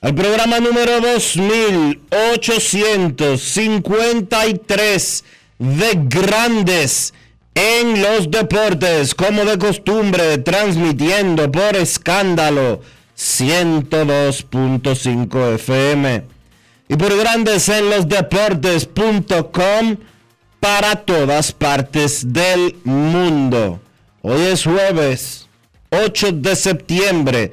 al programa número 2853 de Grandes en los Deportes, como de costumbre, transmitiendo por escándalo 102.5 FM y por Grandes en los Deportes.com para todas partes del mundo. Hoy es jueves 8 de septiembre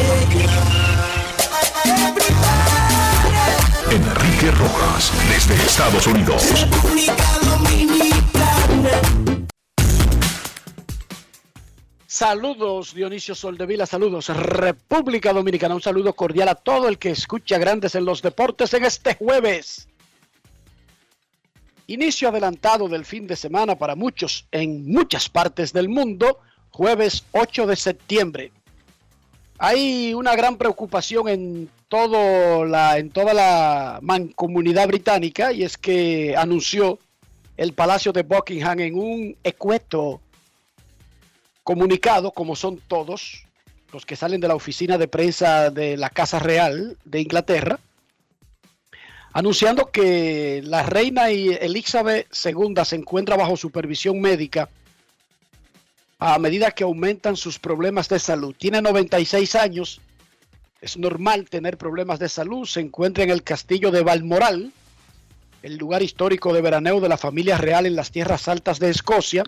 Desde Estados Unidos. Saludos Dionisio Soldevila, saludos República Dominicana, un saludo cordial a todo el que escucha Grandes en los Deportes en este jueves. Inicio adelantado del fin de semana para muchos en muchas partes del mundo, jueves 8 de septiembre. Hay una gran preocupación en, todo la, en toda la mancomunidad británica y es que anunció el Palacio de Buckingham en un ecueto comunicado, como son todos los que salen de la oficina de prensa de la Casa Real de Inglaterra, anunciando que la reina Elizabeth II se encuentra bajo supervisión médica a medida que aumentan sus problemas de salud. Tiene 96 años, es normal tener problemas de salud, se encuentra en el castillo de Balmoral, el lugar histórico de veraneo de la familia real en las tierras altas de Escocia.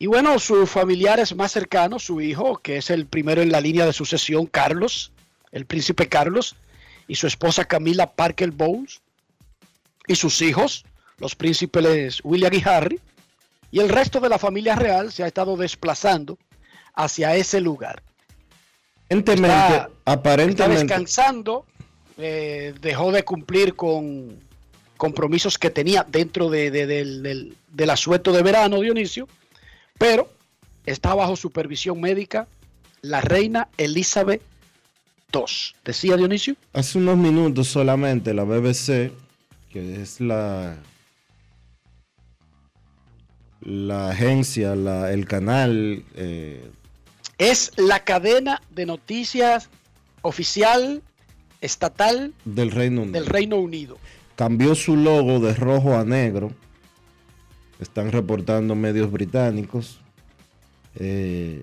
Y bueno, sus familiares más cercanos, su hijo, que es el primero en la línea de sucesión, Carlos, el príncipe Carlos, y su esposa Camila Parker Bowles, y sus hijos, los príncipes William y Harry, y el resto de la familia real se ha estado desplazando hacia ese lugar. Aparentemente, Está, está aparentemente, descansando, eh, dejó de cumplir con compromisos que tenía dentro de- de- del, del- del asueto de verano, Dionisio, pero está bajo supervisión médica la reina Elizabeth II. ¿Decía Dionisio? hace unos minutos solamente la BBC, que es la la agencia, la- el canal eh, Es la cadena de noticias oficial estatal del Reino Unido, del Reino Unido. cambió su logo de rojo a negro. Están reportando medios británicos. Eh,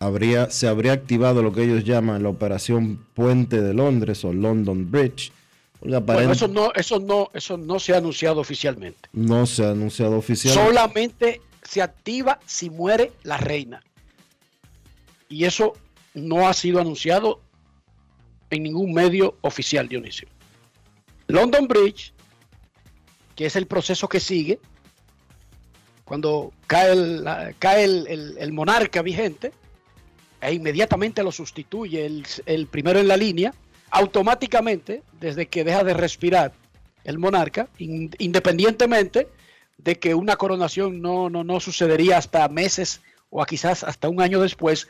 habría, se habría activado lo que ellos llaman la operación Puente de Londres o London Bridge. Bueno, eso no, eso no, eso no se ha anunciado oficialmente. no se ha anunciado oficial. Solamente se activa si muere la reina. Y eso no ha sido anunciado en ningún medio oficial, Dionisio. London Bridge que es el proceso que sigue, cuando cae el, cae el- el- el monarca vigente, e inmediatamente lo sustituye el primero en la línea, automáticamente, desde que deja de respirar el monarca, in- independientemente de que una coronación no, no, no sucedería hasta meses o quizás hasta un año después,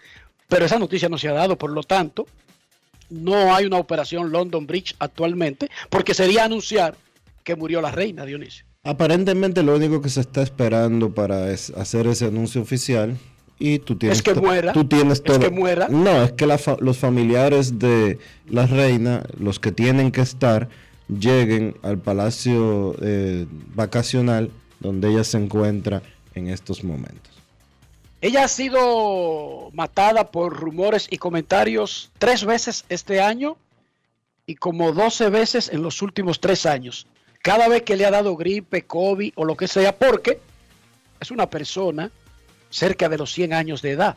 pero esa noticia no se ha dado, por lo tanto, no hay una operación London Bridge actualmente, porque sería anunciar que murió la reina, Dionisio. Aparentemente lo único que se está esperando para hacer ese anuncio oficial y tú tienes Es que muera, Tú tienes es todo. que muera. No, es que la fa- los familiares de la reina, los que tienen que estar, lleguen al palacio eh, vacacional donde ella se encuentra en estos momentos. Ella ha sido matada por rumores y comentarios tres veces este año y como 12 veces en los últimos tres años. Cada vez que le ha dado gripe, COVID o lo que sea, porque es una persona cerca de los 100 años de edad.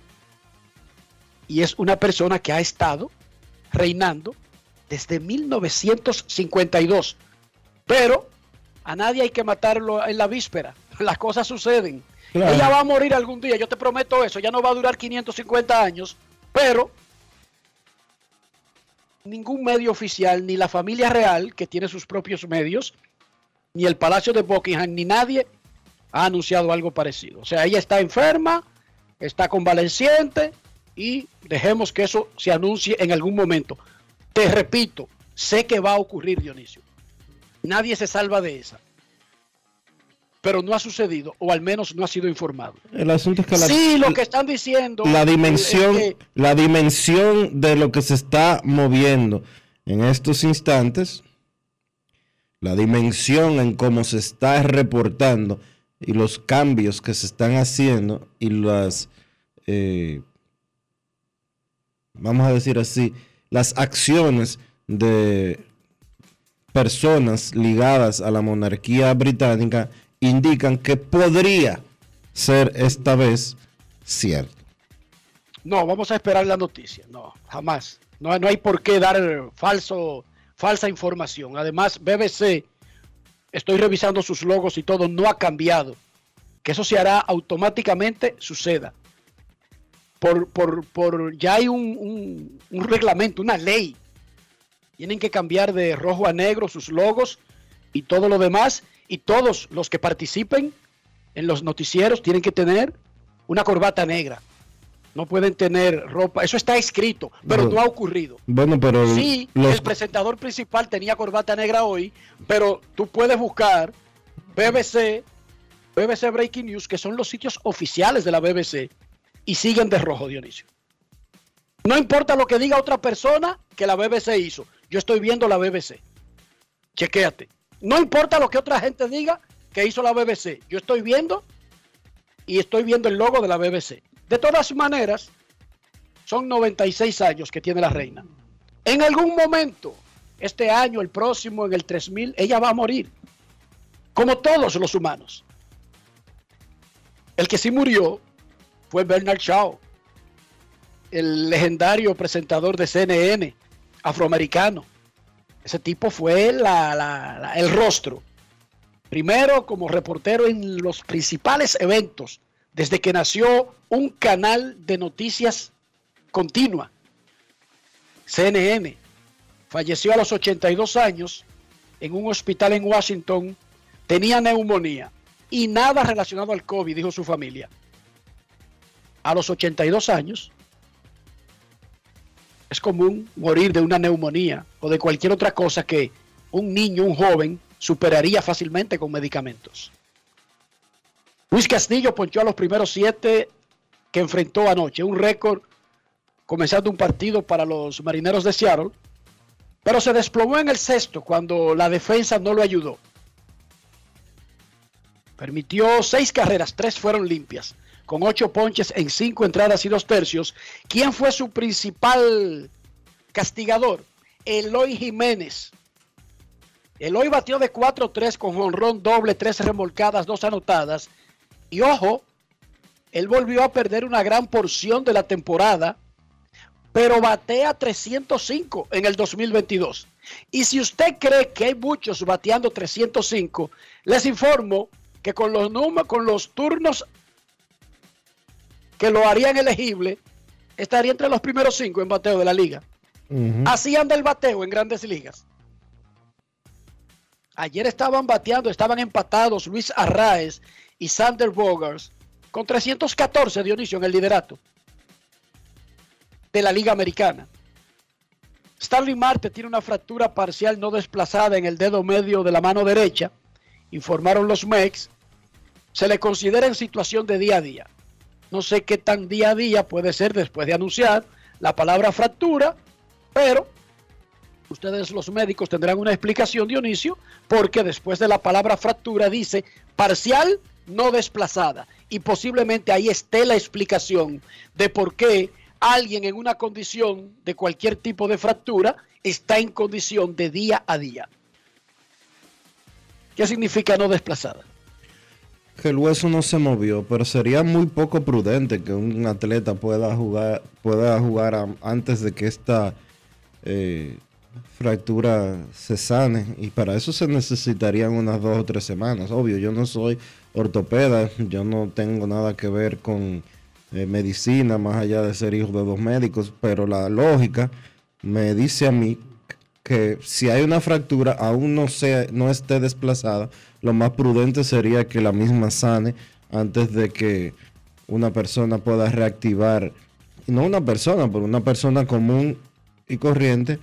Y es una persona que ha estado reinando desde 1952. Pero a nadie hay que matarlo en la víspera. Las cosas suceden. Claro. Ella va a morir algún día, yo te prometo eso. Ya no va a durar 550 años, pero ningún medio oficial, ni la familia real, que tiene sus propios medios, ni el Palacio de Buckingham, ni nadie ha anunciado algo parecido. O sea, ella está enferma, está convaleciente y dejemos que eso se anuncie en algún momento. Te repito, sé que va a ocurrir, Dionisio. Nadie se salva de esa. Pero no ha sucedido, o al menos no ha sido informado. El asunto es que la, sí, lo que están diciendo. la dimensión, es que- la dimensión de lo que se está moviendo en estos instantes, la dimensión en cómo se está reportando y los cambios que se están haciendo y las, eh, vamos a decir así, las acciones de personas ligadas a la monarquía británica indican que podría ser esta vez cierto. No, vamos a esperar la noticia. No, jamás. No, no hay por qué dar falso, falsa información. Además, BBC, estoy revisando sus logos y todo, no ha cambiado. Que eso se hará automáticamente, suceda. Por, por, por ya hay un, un- un reglamento, una ley. Tienen que cambiar de rojo a negro sus logos y todo lo demás. Y todos los que participen en los noticieros tienen que tener una corbata negra. No pueden tener ropa. Eso está escrito, pero No. no ha ocurrido. Bueno, pero Sí, los, el presentador principal tenía corbata negra hoy, pero tú puedes buscar BBC, BBC Breaking News, que son los sitios oficiales de la BBC, y siguen de rojo, Dionisio. No importa lo que diga otra persona que la BBC hizo. Yo estoy viendo la BBC. Chequéate. No importa lo que otra gente diga que hizo la BBC. Yo estoy viendo y estoy viendo el logo de la BBC. De todas maneras, son 96 años que tiene la reina. En algún momento, este año, el próximo, en el 3000, ella va a morir. Como todos los humanos. El que sí murió fue Bernard Shaw, el legendario presentador de CNN, afroamericano. Ese tipo fue la- el rostro. Primero como reportero en los principales eventos, desde que nació un canal de noticias continua. CNN. Falleció a los 82 años en un hospital en Washington. Tenía neumonía y nada relacionado al COVID, dijo su familia. A los 82 años es común morir de una neumonía o de cualquier otra cosa que un niño, un joven, superaría fácilmente con medicamentos. Luis Castillo ponchó a los primeros siete que enfrentó anoche, un récord comenzando un partido para los marineros de Seattle, pero se desplomó en el sexto cuando la defensa no lo ayudó. Permitió seis carreras, tres fueron limpias, con ocho ponches en cinco entradas y dos tercios. ¿Quién fue su principal castigador? Eloy Jiménez. Eloy batió de 4-3 con jonrón doble, tres remolcadas, dos anotadas. Y ojo, él volvió a perder una gran porción de la temporada pero batea 305 en el 2022. Y si usted cree que hay muchos bateando 305, les informo que con los números, con los turnos que lo harían elegible, estaría entre los primeros cinco en bateo de la liga. Así anda el bateo en grandes ligas. Ayer estaban bateando, estaban empatados Luis Arraez y Sander Bogars con 314 Dionisio en el liderato de la Liga Americana. Starling Marte tiene una fractura parcial no desplazada en el dedo medio de la mano derecha, informaron los MEX. Se le considera en situación de día a día. No sé qué tan día a día puede ser después de anunciar la palabra fractura, pero ustedes los médicos tendrán una explicación, Dionisio, porque después de la palabra fractura dice parcial no desplazada. Y posiblemente ahí esté la explicación de por qué alguien en una condición de cualquier tipo de fractura está en condición de día a día. ¿Qué significa no desplazada? que el hueso no se movió, pero sería muy poco prudente que un atleta pueda jugar, pueda jugar antes de que esta eh, fractura se sane. Y para eso se necesitarían unas dos o tres semanas. Obvio, yo no soy ortopeda, yo no tengo nada que ver con eh, medicina, más allá de ser hijo de dos médicos, pero la lógica me dice a mí que si hay una fractura, aún no, sea, no esté desplazada, lo más prudente sería que la misma sane antes de que una persona pueda reactivar, y no una persona, pero una persona común y corriente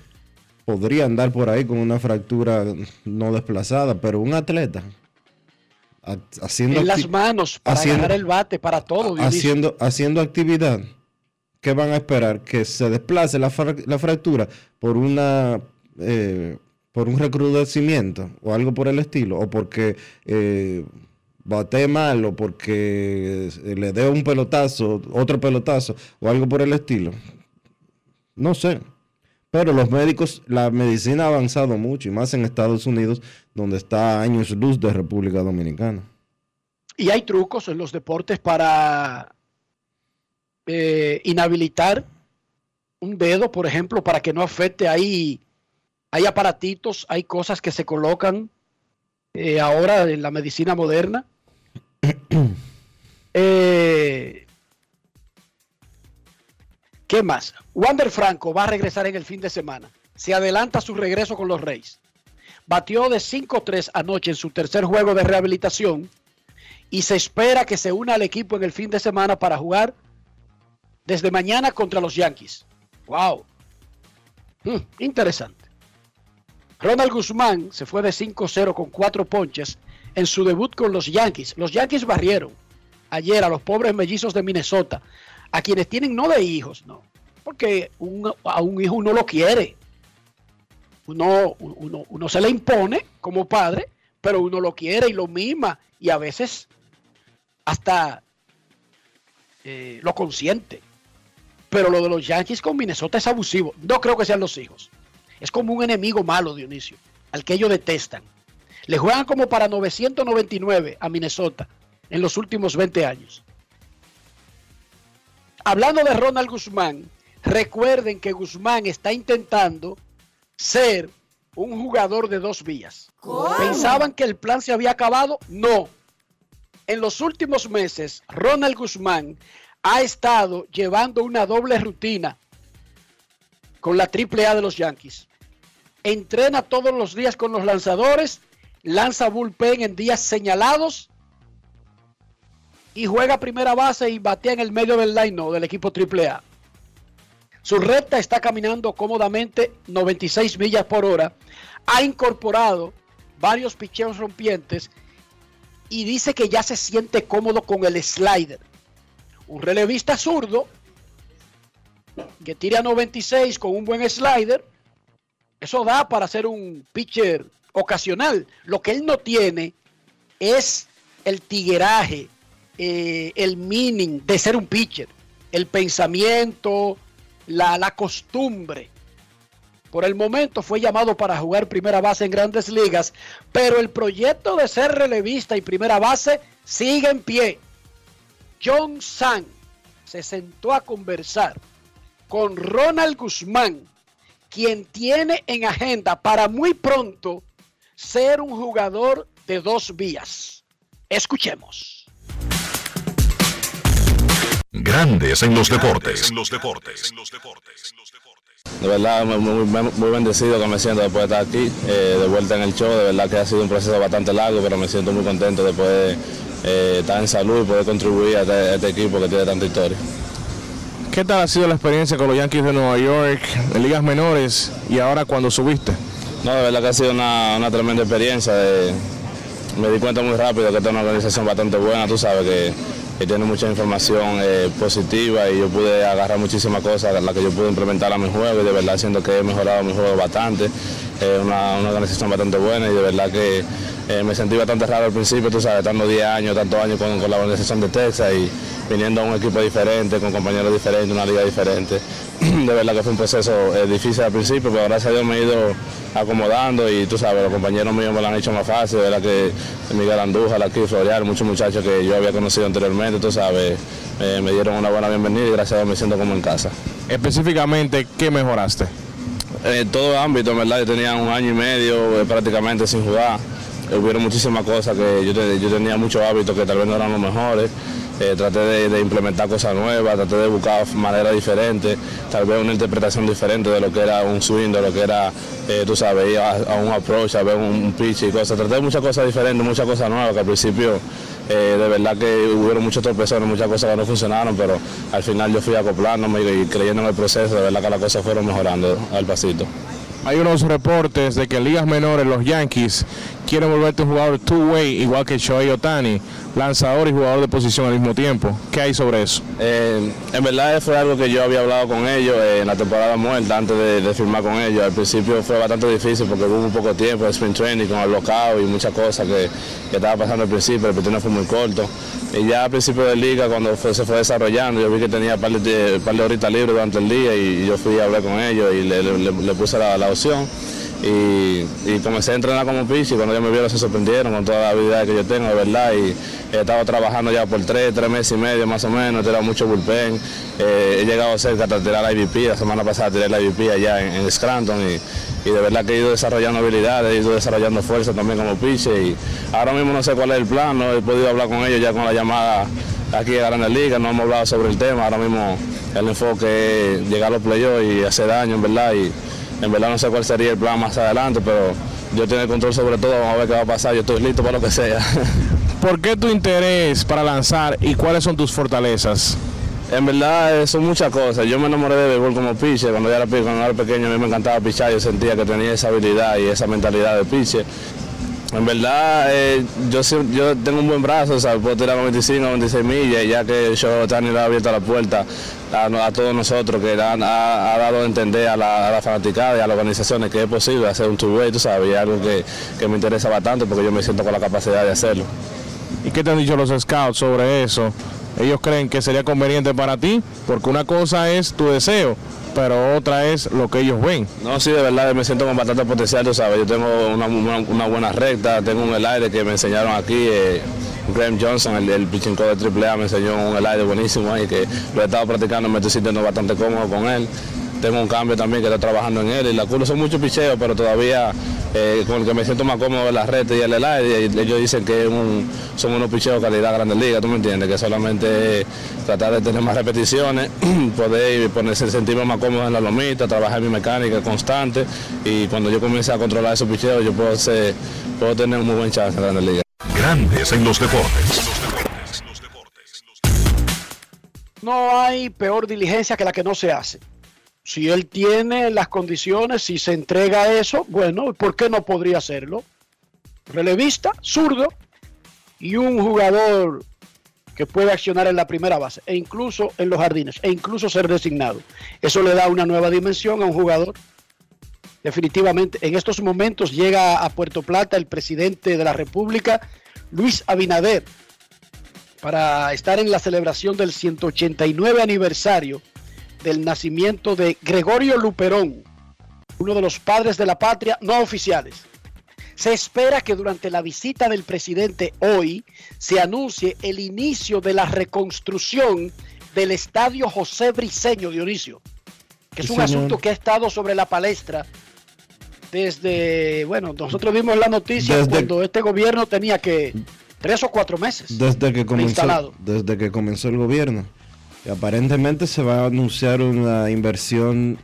podría andar por ahí con una fractura no desplazada, pero un atleta ha- haciendo, En las manos para haciendo- el bate para todo. Haciendo, haciendo actividad, ¿qué van a esperar? Que se desplace la, fra- la fractura por una eh, por un recrudecimiento o algo por el estilo, o porque eh, bate mal, o porque le dé un pelotazo, otro pelotazo, o algo por el estilo. No sé. Pero los médicos, la medicina ha avanzado mucho, y más en Estados Unidos, donde está años luz de República Dominicana. Y hay trucos en los deportes para eh, inhabilitar un dedo, por ejemplo, para que no afecte. Hay, hay aparatitos, hay cosas que se colocan eh, ahora en la medicina moderna. Eh, ¿Qué más? Wander Franco va a regresar en el fin de semana. Se adelanta su regreso con los Reyes. Batió de 5-3 anoche en su tercer juego de rehabilitación y se espera que se una al equipo en el fin de semana para jugar desde mañana contra los Yankees. ¡Wow! Mm, interesante. Ronald Guzmán se fue de 5-0 con cuatro ponches en su debut con los Yankees. Los Yankees barrieron ayer a los pobres mellizos de Minnesota, a quienes tienen no de hijos, no, porque a un hijo uno lo quiere. Uno, uno, uno se le impone como padre, pero uno lo quiere y lo mima y a veces hasta eh, lo consiente. Pero lo de los Yankees con Minnesota es abusivo. No creo que sean los hijos. Es como un enemigo malo, Dionisio, al que ellos detestan. Le juegan como para 999 a Minnesota en los últimos 20 años. Hablando de Ronald Guzmán, recuerden que Guzmán está intentando ser un jugador de dos vías. ¿Pensaban que el plan se había acabado? No. En los últimos meses, Ronald Guzmán ha estado llevando una doble rutina con la AAA de los Yankees. Entrena todos los días con los lanzadores, lanza bullpen en días señalados y juega primera base y batea en el medio del line del equipo AAA. Su recta está caminando cómodamente 96 millas por hora. Ha incorporado varios picheos rompientes y dice que ya se siente cómodo con el slider. Un relevista zurdo que tira 96 con un buen slider. Eso da para ser un pitcher ocasional. Lo que él no tiene es el tigueraje, eh, el meaning de ser un pitcher, el pensamiento, la, la costumbre. Por el momento fue llamado para jugar primera base en grandes ligas, pero el proyecto de ser relevista y primera base sigue en pie. John Sang se sentó a conversar con Ronald Guzmán, quien tiene en agenda para muy pronto ser un jugador de dos vías. Escuchemos. Grandes en los deportes. En los deportes. De verdad, muy, bendecido que me siento después de estar aquí, eh, de vuelta en el show. De verdad que ha sido un proceso bastante largo, pero me siento muy contento de poder eh, estar en salud y poder contribuir a este, a este equipo que tiene tanta historia. ¿Qué tal ha sido la experiencia con los Yankees de Nueva York en ligas menores y ahora cuando subiste? No, de verdad que ha sido una, una tremenda experiencia. de- me di cuenta muy rápido que esta es una organización bastante buena, tú sabes que tiene mucha información eh, positiva y yo pude agarrar muchísimas cosas, las que yo pude implementar a mi juego y de verdad siento que he mejorado mi juego bastante. Es una, una organización bastante buena y de verdad que eh, me sentí bastante raro al principio, tú sabes, estando 10 años, tantos años con, con la organización de Texas y viniendo a un equipo diferente, con compañeros diferentes, una liga diferente. De verdad que fue un proceso eh, difícil al principio, pero gracias a Dios me he ido acomodando y tú sabes, los compañeros míos me lo han hecho más fácil, de verdad que Miguel Andújar, aquí Florial, muchos muchachos que yo había conocido anteriormente, tú sabes, eh, me dieron una buena bienvenida y gracias a Dios me siento como en casa. Específicamente, ¿qué mejoraste? En todo ámbito, en verdad, yo tenía un año y medio eh, prácticamente sin jugar. Eh, Hubieron muchísimas cosas que yo, yo tenía muchos hábitos que tal vez no eran los mejores. Eh, traté de, implementar cosas nuevas, traté de buscar maneras diferentes, tal vez una interpretación diferente de lo que era un swing, de lo que era, eh, tú sabes, a, un approach, a ver un, pitch y cosas. Traté de muchas cosas diferentes, muchas cosas nuevas que al principio eh, de verdad que hubieron muchos tropezones, muchas cosas que no funcionaron, pero al final yo fui acoplándome y, creyendo en el proceso, de verdad que las cosas fueron mejorando al pasito. Hay unos reportes de que ligas menores los Yankees quieren volverte un jugador two-way, igual que Shohei Otani, lanzador y jugador de posición al mismo tiempo. ¿Qué hay sobre eso? Eh, en verdad fue algo que yo había hablado con ellos eh, en la temporada muerta antes de, de firmar con ellos. Al principio fue bastante difícil porque hubo un poco tiempo de sprint training con el lockout y muchas cosas que, que estaba pasando al principio. El partido fue muy corto. Y ya al principio de liga, cuando se fue desarrollando, yo vi que tenía un par de, par de horitas libres durante el día y, yo fui a hablar con ellos y le, puse la opción. Y, y comencé a entrenar como pitch y cuando ellos me vieron se sorprendieron con toda la habilidad que yo tengo, de verdad. Y he estado trabajando ya por tres, tres meses y medio más o menos, he tirado mucho bullpen. Eh, he llegado cerca hasta tirar la IVP, la semana pasada tiré la IVP allá en, Scranton y, de verdad que he ido desarrollando habilidades, he ido desarrollando fuerza también como pitch y ahora mismo no sé cuál es el plan, no he podido hablar con ellos ya con la llamada aquí a Grandes Ligas, no hemos hablado sobre el tema, ahora mismo el enfoque es llegar a los playoffs y hacer daño en verdad y en verdad no sé cuál sería el plan más adelante, pero yo tengo el control sobre todo, vamos a ver qué va a pasar, yo estoy listo para lo que sea. ¿Por qué tu interés para lanzar y cuáles son tus fortalezas? En verdad eh, son muchas cosas. Yo me enamoré de béisbol como pitcher. Cuando yo era, cuando era pequeño a mí me encantaba pichar. Yo sentía que tenía esa habilidad y esa mentalidad de pitcher. En verdad, eh, yo, yo tengo un buen brazo, o sea, puedo tirar 95, 96 millas, ya que yo Tani le ha abierto la puerta a, todos nosotros, que han- ha, dado a entender a la, fanaticada y a las organizaciones que es posible hacer un two-way, tú sabes, y algo que, que me interesa bastante porque yo me siento con la capacidad de hacerlo. ¿Y qué te han dicho los scouts sobre eso? Ellos creen que sería conveniente para ti, porque una cosa es tu deseo, pero otra es lo que ellos ven. No, sí, de verdad me siento con bastante potencial, tú sabes. Yo tengo una, buena recta, tengo un aire que me enseñaron aquí. eh, Graham Johnson, el, el pitching de AAA, me enseñó un aire buenísimo ahí que lo he estado practicando, me estoy sintiendo bastante cómodo con él. Tengo un cambio también que estoy trabajando en él y la curva son muchos picheos, pero todavía eh, con el que me siento más cómodo es la recta y el aire. Y ellos dicen que un- son unos picheos de calidad grande liga, ¿tú me entiendes? Que solamente es tratar de tener más repeticiones, poder ponerse, sentirme más cómodo en la lomita, trabajar mi mecánica constante y cuando yo comience a controlar esos picheos yo puedo, ser- puedo tener un muy buen chance en Grandes Ligas. Grandes en los deportes. No hay peor diligencia que la que no se hace. Si él tiene las condiciones, si se entrega a eso, bueno, ¿por qué no podría hacerlo? Relevista, zurdo y un jugador que puede accionar en la primera base e incluso en los jardines e incluso ser designado. Eso le da una nueva dimensión a un jugador. Definitivamente, en estos momentos llega a Puerto Plata el presidente de la República, Luis Abinader, para estar en la celebración del 189 aniversario del nacimiento de Gregorio Luperón, uno de los padres de la patria no oficiales. Se espera que durante la visita del presidente hoy se anuncie el inicio de la reconstrucción del estadio José Briceño Dionisio. que es Sí, un señor. asunto que ha estado sobre la palestra desde, bueno, nosotros vimos la noticia Desde- cuando este gobierno tenía que tres o cuatro meses. Desde que comenzó, instalado. desde que comenzó el gobierno. Aparentemente se va a anunciar una inversión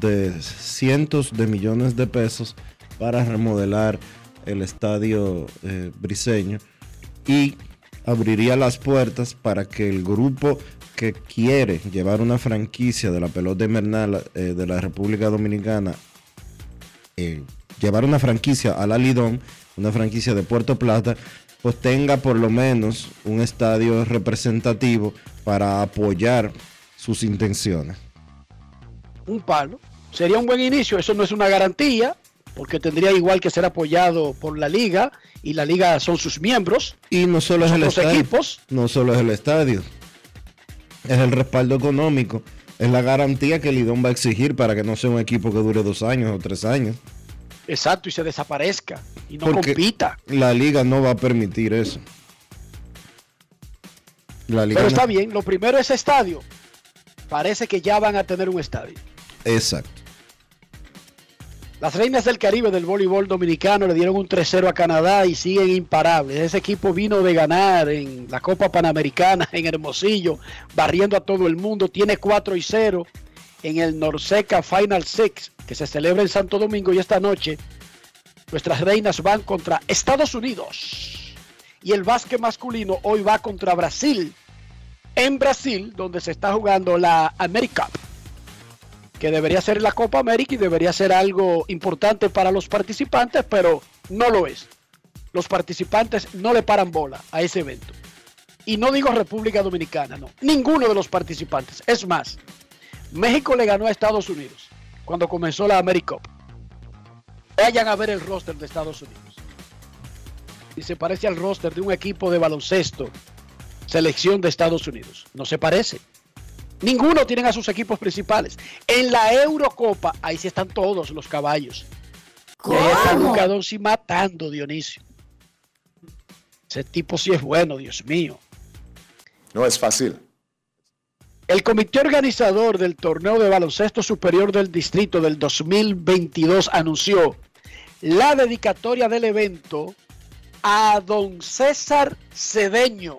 de cientos de millones de pesos para remodelar el estadio eh, briseño y abriría las puertas para que el grupo que quiere llevar una franquicia de la pelota invernal eh, de la República Dominicana eh, llevar una franquicia a la Lidón, una franquicia de Puerto Plata, pues tenga por lo menos un estadio representativo para apoyar sus intenciones. un palo. Sería un buen inicio, eso no es una garantía, porque tendría igual que ser apoyado por la liga, y la liga son sus miembros, Y no solo es el los estadio, equipos. no solo es el estadio, es el respaldo económico, es la garantía que Lidón va a exigir para que no sea un equipo que dure dos años o tres años. Exacto, y se desaparezca y no Porque compita. La liga no va a permitir eso. La liga Pero no- está bien, lo primero es estadio. Parece que ya van a tener un estadio. Exacto. Las reinas del Caribe del voleibol dominicano le dieron un 3-0 a Canadá y siguen imparables. Ese equipo vino de ganar en la Copa Panamericana en Hermosillo, barriendo a todo el mundo. Tiene 4 y 0 en el Norseca Final Six, que se celebra en Santo Domingo y esta noche nuestras reinas van contra Estados Unidos. Y el básquet masculino hoy va contra Brasil. En Brasil, donde se está jugando la America que debería ser la Copa América y debería ser algo importante para los participantes, pero no lo es. Los participantes no le paran bola a ese evento. Y no digo República Dominicana, no. Ninguno de los participantes. Es más, México le ganó a Estados Unidos cuando comenzó la America Cup. Vayan a ver el roster de Estados Unidos. Y se parece al roster de un equipo de baloncesto, selección de Estados Unidos. No se parece. Ninguno tienen a sus equipos principales. En la Eurocopa, ahí sí están todos los caballos. Y ahí está Luka Doncic matando, Dionisio. Ese tipo sí es bueno, Dios mío. No es fácil. El comité organizador del torneo de baloncesto superior del distrito del 2022 anunció la dedicatoria del evento a don César Cedeño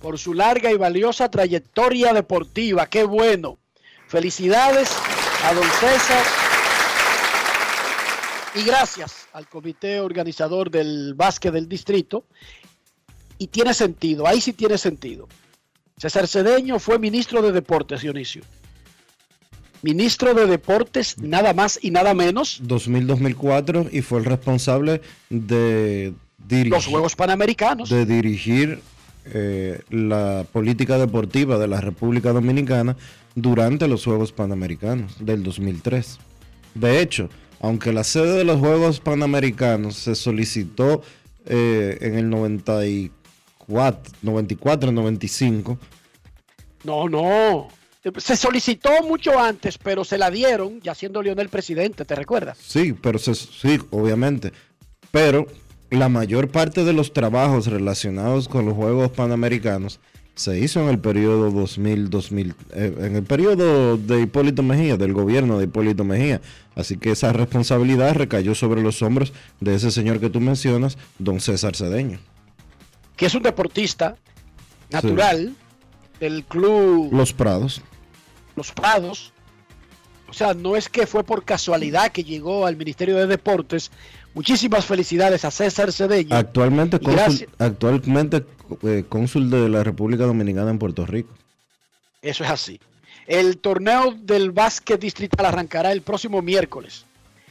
por su larga y valiosa trayectoria deportiva. Qué bueno. Felicidades a don César. Y gracias al comité organizador del básquet del distrito. Y tiene sentido, ahí sí tiene sentido. César Cedeño fue ministro de Deportes, Dionisio. Ministro de Deportes, nada más y nada menos, 2000-2004 y fue el responsable de dirigir, los Juegos Panamericanos. de dirigir eh, la política deportiva de la República Dominicana durante los Juegos Panamericanos del 2003. De hecho, aunque la sede de los Juegos Panamericanos se solicitó eh, en el 94, 94, 95, No, no. Se solicitó mucho antes, pero se la dieron ya siendo Lionel presidente, ¿te recuerdas? Sí, pero se- sí, obviamente. Pero la mayor parte de los trabajos relacionados con los Juegos Panamericanos se hizo en el periodo 2000-2000, eh, en el periodo de Hipólito Mejía, del gobierno de Hipólito Mejía. Así que esa responsabilidad recayó sobre los hombros de ese señor que tú mencionas, don César Cedeño. Que es un deportista natural del club Los Prados. Los Prados. O sea, no es que fue por casualidad que llegó al Ministerio de Deportes. Muchísimas felicidades a César Cedeño. Actualmente, cónsul, actualmente eh, cónsul de la República Dominicana en Puerto Rico. Eso es así. El torneo del básquet distrital arrancará el próximo miércoles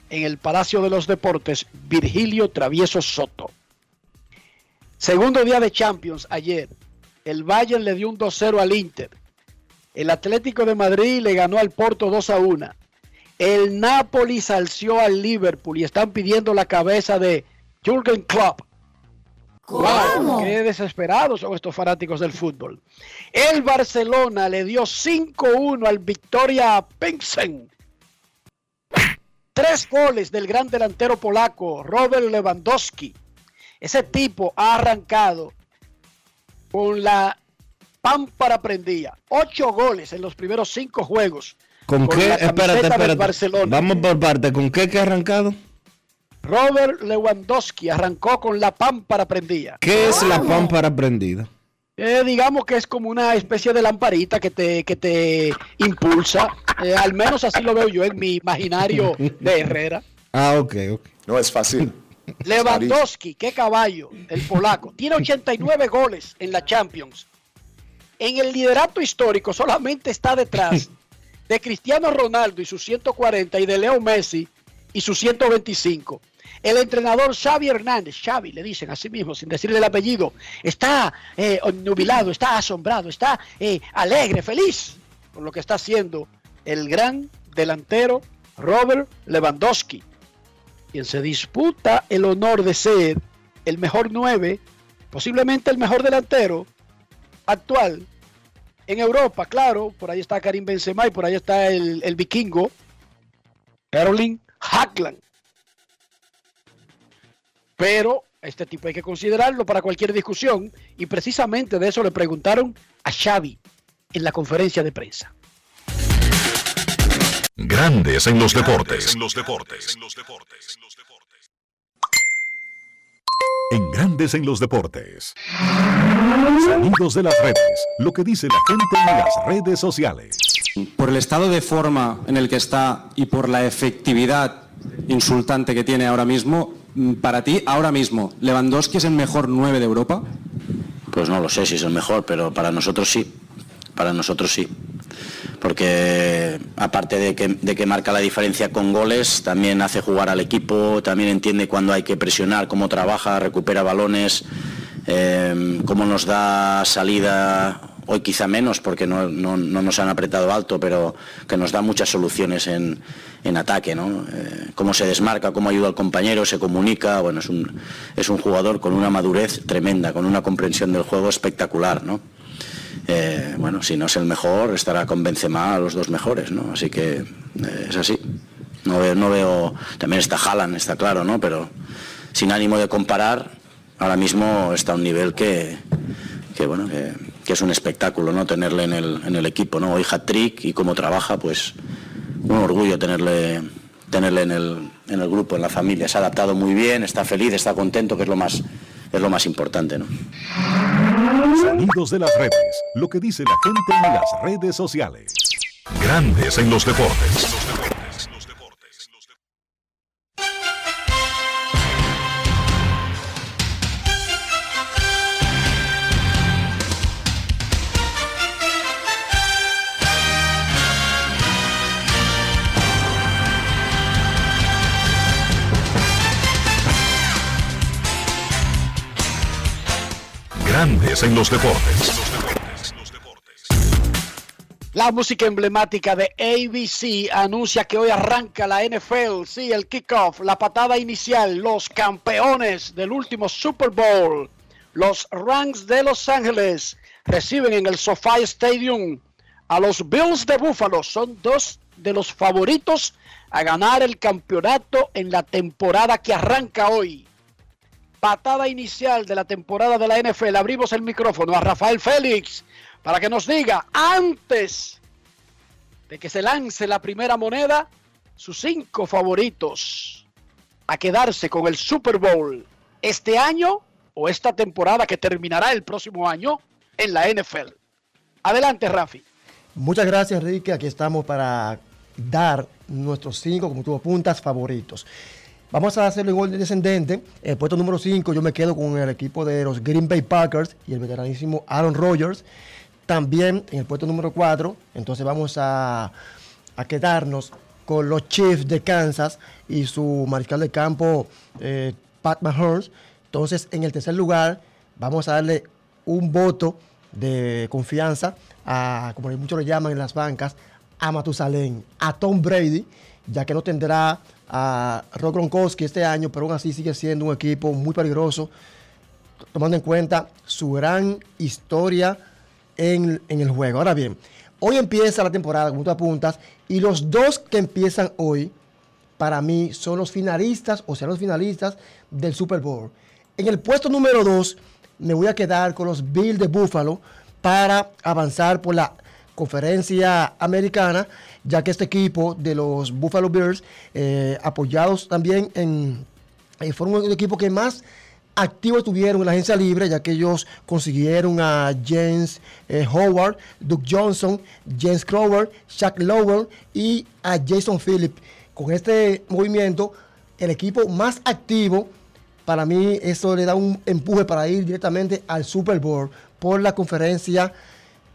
en el Palacio de los Deportes Virgilio Travieso Soto. Segundo día de Champions ayer. El Bayern le dio un 2-0 al Inter. El Atlético de Madrid le ganó al Porto 2 a 1. El Napoli salció al Liverpool y están pidiendo la cabeza de Jürgen Klopp. Wow, qué desesperados son estos fanáticos del fútbol. El Barcelona le dio 5-1 al Victoria Pilsen. Tres goles del gran delantero polaco Robert Lewandowski. Ese tipo ha arrancado con la pámpara prendida. Ocho goles en los primeros cinco juegos ¿Con, con qué? la Espérate, espérate. Barcelona. Vamos por parte. ¿Con qué que ha arrancado? Robert Lewandowski arrancó con la pámpara prendida. ¿Qué es la pámpara prendida? Eh, digamos que es como una especie de lamparita que te, que te impulsa. Eh, al menos así lo veo yo en mi imaginario de Herrera. Ah, ok, ok. No es fácil. Lewandowski, qué caballo, el polaco. Tiene 89 goles en la Champions. En el liderato histórico solamente está detrás de Cristiano Ronaldo y sus 140 y de Leo Messi y sus 125. El entrenador Xavi Hernández, Xavi le dicen así mismo, sin decirle el apellido, está eh, nubilado, está asombrado, está eh, alegre, feliz por lo que está haciendo el gran delantero Robert Lewandowski quien se disputa el honor de ser el mejor 9, posiblemente el mejor delantero actual en Europa, claro, por ahí está Karim Benzema y por ahí está el, el vikingo Erling Haaland. Pero este tipo hay que considerarlo para cualquier discusión y precisamente de eso le preguntaron a Xavi en la conferencia de prensa. Grandes en los deportes. En los deportes. En Grandes en los deportes. Sonidos de las redes. Lo que dice la gente en las redes sociales. Por el estado de forma en el que está y por la efectividad insultante que tiene ahora mismo, mm, para ti, ahora mismo, ¿Lewandowski es el mejor 9 de Europa? Pues no lo sé si es el mejor, pero para nosotros sí. Para nosotros sí. Porque aparte de que, marca la diferencia con goles, también hace jugar al equipo, también entiende cuándo hay que presionar, cómo trabaja, recupera balones, eh, cómo nos da salida, hoy quizá menos porque no, no- no nos han apretado alto, pero que nos da muchas soluciones en, en ataque, ¿no? Eh, cómo se desmarca, cómo ayuda al compañero, se comunica, bueno, es un, es un jugador con una madurez tremenda, con una comprensión del juego espectacular, ¿no? Eh, bueno, si no es el mejor, estará con Benzema a los dos mejores, ¿no? Así que eh, es así. No veo, no veo, también está Haaland, está claro, ¿no? Pero sin ánimo de comparar, ahora mismo está a un nivel que, que bueno, que, que es un espectáculo, ¿no? Tenerle en el, en el equipo, ¿no? Hoy hat-trick y cómo trabaja, pues un orgullo tenerle tenerle en el, en el grupo, en la familia. Se ha adaptado muy bien, está feliz, está contento, que es lo más, es lo más importante, ¿no? Sonidos de las redes. Lo que dice la gente en las redes sociales. Grandes en los deportes. Los deportes. La música emblemática de ABC anuncia que hoy arranca la NFL, sí, el kickoff, la patada inicial, los campeones del último Super Bowl, los Rams de Los Ángeles reciben en el SoFi Stadium a los Bills de Buffalo. Son dos de los favoritos a ganar el campeonato en la temporada que arranca hoy. Patada inicial de la temporada de la NFL. Abrimos el micrófono a Rafael Félix para que nos diga antes de que se lance la primera moneda sus cinco favoritos a quedarse con el Super Bowl este año o esta temporada que terminará el próximo año en la NFL. Adelante, Rafi. Muchas gracias, Enrique. Aquí estamos para dar nuestros cinco, como tú apuntas, favoritos. Vamos a hacerlo en orden descendente. El puesto número 5, yo me quedo con el equipo de los Green Bay Packers y el veteranísimo Aaron Rodgers. También en el puesto número 4, entonces vamos a, a quedarnos con los Chiefs de Kansas y su mariscal de campo, eh, Pat Mahomes. Entonces, en el tercer lugar, vamos a darle un voto de confianza a, como muchos lo llaman en las bancas, a Matusalén, a Tom Brady, ya que no tendrá a Rob Gronkowski este año, pero aún así sigue siendo un equipo muy peligroso, tomando en cuenta su gran historia en, el juego. Ahora bien, hoy empieza la temporada, como tú apuntas, y los dos que empiezan hoy, para mí, son los finalistas, o serán los finalistas del Super Bowl. En el puesto número 2, me voy a quedar con los Bills de Buffalo para avanzar por la conferencia americana, ya que este equipo de los Buffalo Bills, eh, apoyados también en, eh, fueron un equipo que más activos tuvieron en la agencia libre, ya que ellos consiguieron a James eh, Howard, Duke Johnson, James Crower, Shaq Lowell y a Jason Phillips. Con este movimiento, el equipo más activo, para mí eso le da un empuje para ir directamente al Super Bowl por la conferencia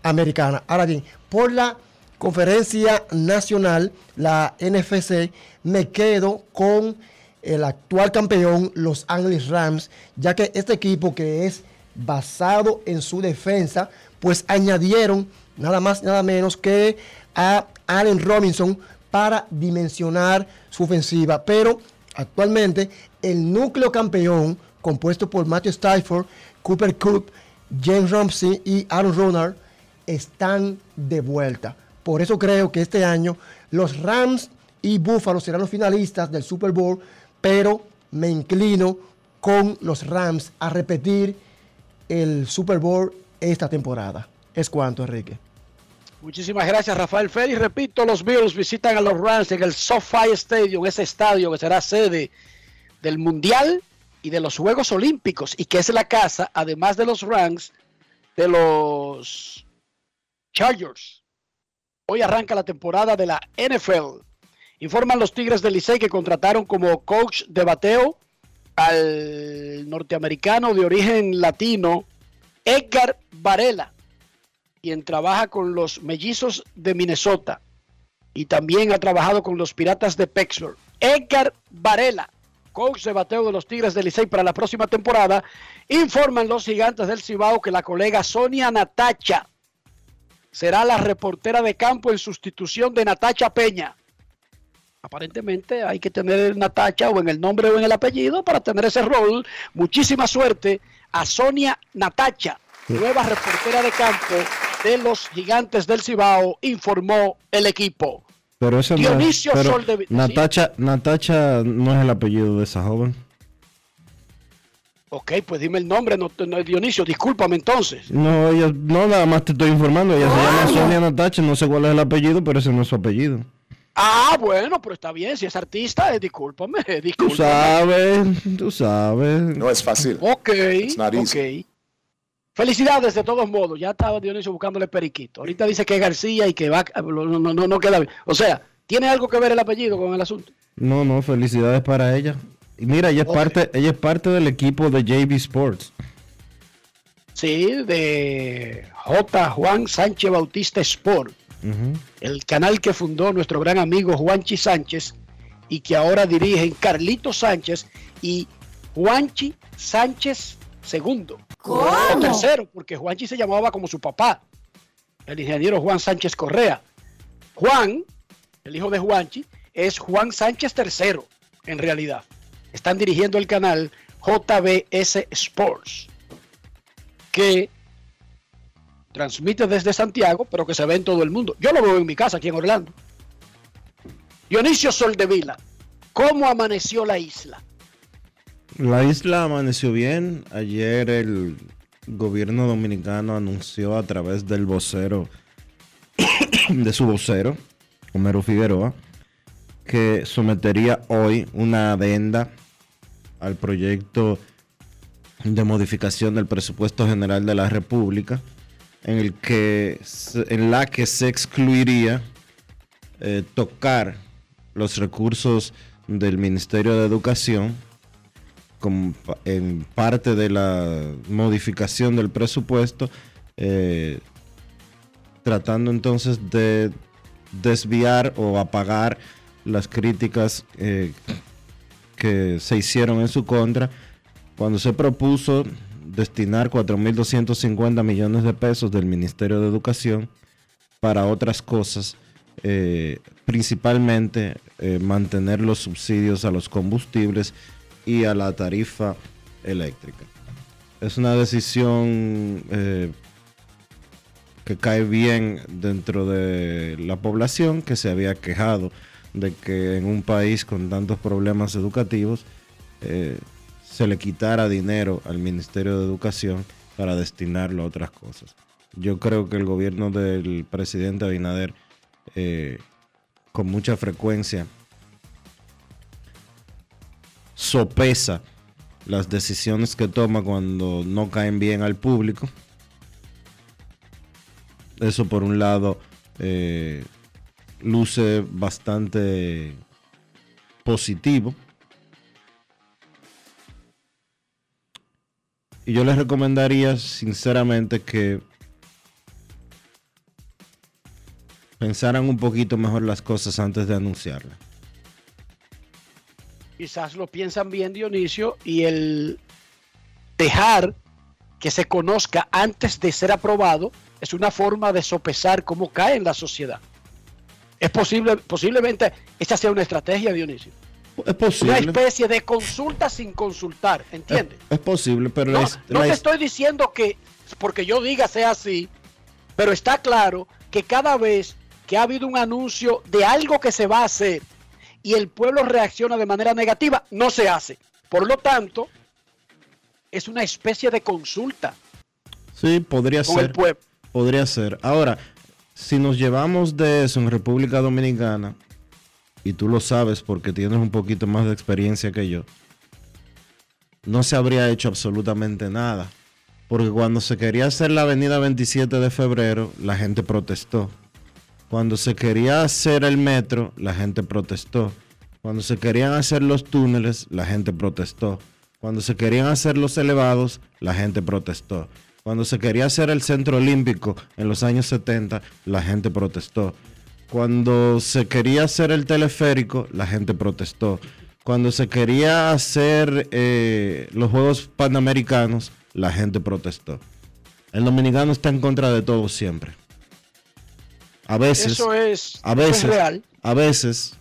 americana. Ahora bien, por la conferencia nacional, la NFC, me quedo con el actual campeón, los Angeles Rams, ya que este equipo que es basado en su defensa, pues añadieron nada más, nada menos que a Allen Robinson para dimensionar su ofensiva. Pero actualmente el núcleo campeón, compuesto por Matthew Stafford, Cooper Cup, James Ramsey y Aaron Ronald, están de vuelta. Por eso creo que este año los Rams y Buffalo serán los finalistas del Super Bowl pero me inclino con los Rams a repetir el Super Bowl esta temporada. Es cuanto, Enrique. Muchísimas gracias, Rafael Félix. Repito, los Bills visitan a los Rams en el SoFi Stadium, ese estadio que será sede del Mundial y de los Juegos Olímpicos y que es la casa, además de los Rams, de los Chargers. Hoy arranca la temporada de la NFL. Informan los Tigres del Licey que contrataron como coach de bateo al norteamericano de origen latino Edgar Varela, quien trabaja con los mellizos de Minnesota y también ha trabajado con los Piratas de Pittsburgh. Edgar Varela, coach de bateo de los Tigres del Licey para la próxima temporada, informan los gigantes del Cibao que la colega Sonia Natacha será la reportera de campo en sustitución de Natacha Peña aparentemente hay que tener Natacha o en el nombre o en el apellido para tener ese rol. Muchísima suerte a Sonia Natacha, nueva reportera de campo de los gigantes del Cibao, informó el equipo. Pero ese Dionisio no es, pero Soldevila, Natacha, Natacha no es el apellido de esa joven. Ok, pues dime el nombre, no, no, Dionisio, discúlpame entonces. No, ella, no, nada más te estoy informando. Ella se llama Sonia Natacha, no sé cuál es el apellido, pero ese no es su apellido. Ah, bueno, pero está bien, si es artista, eh, discúlpame, discúlpame. Tú sabes, tú sabes. No es fácil. Ok, It's not easy. ok. Felicidades de todos modos, ya estaba Dionisio buscándole periquito. Ahorita dice que es García y que va, no, no, no, no queda bien. O sea, ¿tiene algo que ver el apellido con el asunto? No, no, felicidades para ella. Y mira, ella es parte, ella es parte del equipo de JB Sports. Sí, de J. Juan Sánchez Bautista Sport, el canal que fundó nuestro gran amigo Juanchi Sánchez y que ahora dirigen Carlito Sánchez y Juanchi Sánchez segundo. O tercero, porque Juanchi se llamaba como su papá, el ingeniero Juan Sánchez Correa. Juan, el hijo de Juanchi, es Juan Sánchez tercero, en realidad. Están dirigiendo el canal JBS Sports, que transmite desde Santiago, pero que se ve en todo el mundo. Yo lo veo en mi casa aquí en Orlando. Dionisio Soldevila, ¿cómo amaneció la isla? La isla amaneció bien. Ayer el gobierno dominicano anunció a través del vocero, de su vocero, Homero Figueroa, que sometería hoy una adenda al proyecto de modificación del presupuesto general de la República, en el que en la que se excluiría eh, tocar los recursos del Ministerio de Educación en parte de la modificación del presupuesto, eh, tratando entonces de desviar o apagar las críticas eh, que se hicieron en su contra cuando se propuso destinar 4.250 millones de pesos del Ministerio de Educación para otras cosas, eh, principalmente eh, mantener los subsidios a los combustibles y a la tarifa eléctrica. Es una decisión eh, que cae bien dentro de la población que se había quejado de que en un país con tantos problemas educativos eh, se le quitara dinero al Ministerio de Educación para destinarlo a otras cosas. Yo creo que el gobierno del presidente Abinader eh, con mucha frecuencia sopesa las decisiones que toma cuando no caen bien al público. Eso por un lado eh, luce bastante positivo. Y yo les recomendaría sinceramente que pensaran un poquito mejor las cosas antes de anunciarlas. Quizás lo piensan bien Dionisio y el dejar que se conozca antes de ser aprobado es una forma de sopesar cómo cae en la sociedad. Es posible, posiblemente esa sea una estrategia, Dionisio. Es posible. Una especie de consulta sin consultar, ¿entiendes? Es, es posible, pero No, his- no te estoy diciendo que porque yo diga sea así, pero está claro que cada vez que ha habido un anuncio de algo que se va a hacer y el pueblo reacciona de manera negativa, no se hace. Por lo tanto, es una especie de consulta Sí, podría con el ser. pueblo. Podría ser. Ahora, si nos llevamos de eso en República Dominicana, y tú lo sabes porque tienes un poquito más de experiencia que yo, no se habría hecho absolutamente nada. Porque cuando se quería hacer la avenida 27 de febrero, la gente protestó. Cuando se quería hacer el metro, la gente protestó. Cuando se querían hacer los túneles, la gente protestó. Cuando se querían hacer los elevados, la gente protestó. Cuando se quería hacer el centro olímpico en los años 70, la gente protestó. Cuando se quería hacer el teleférico, la gente protestó. Cuando se quería hacer eh, los Juegos Panamericanos, la gente protestó. El dominicano está en contra de todo siempre. A veces, Eso es, a es veces, real. a veces,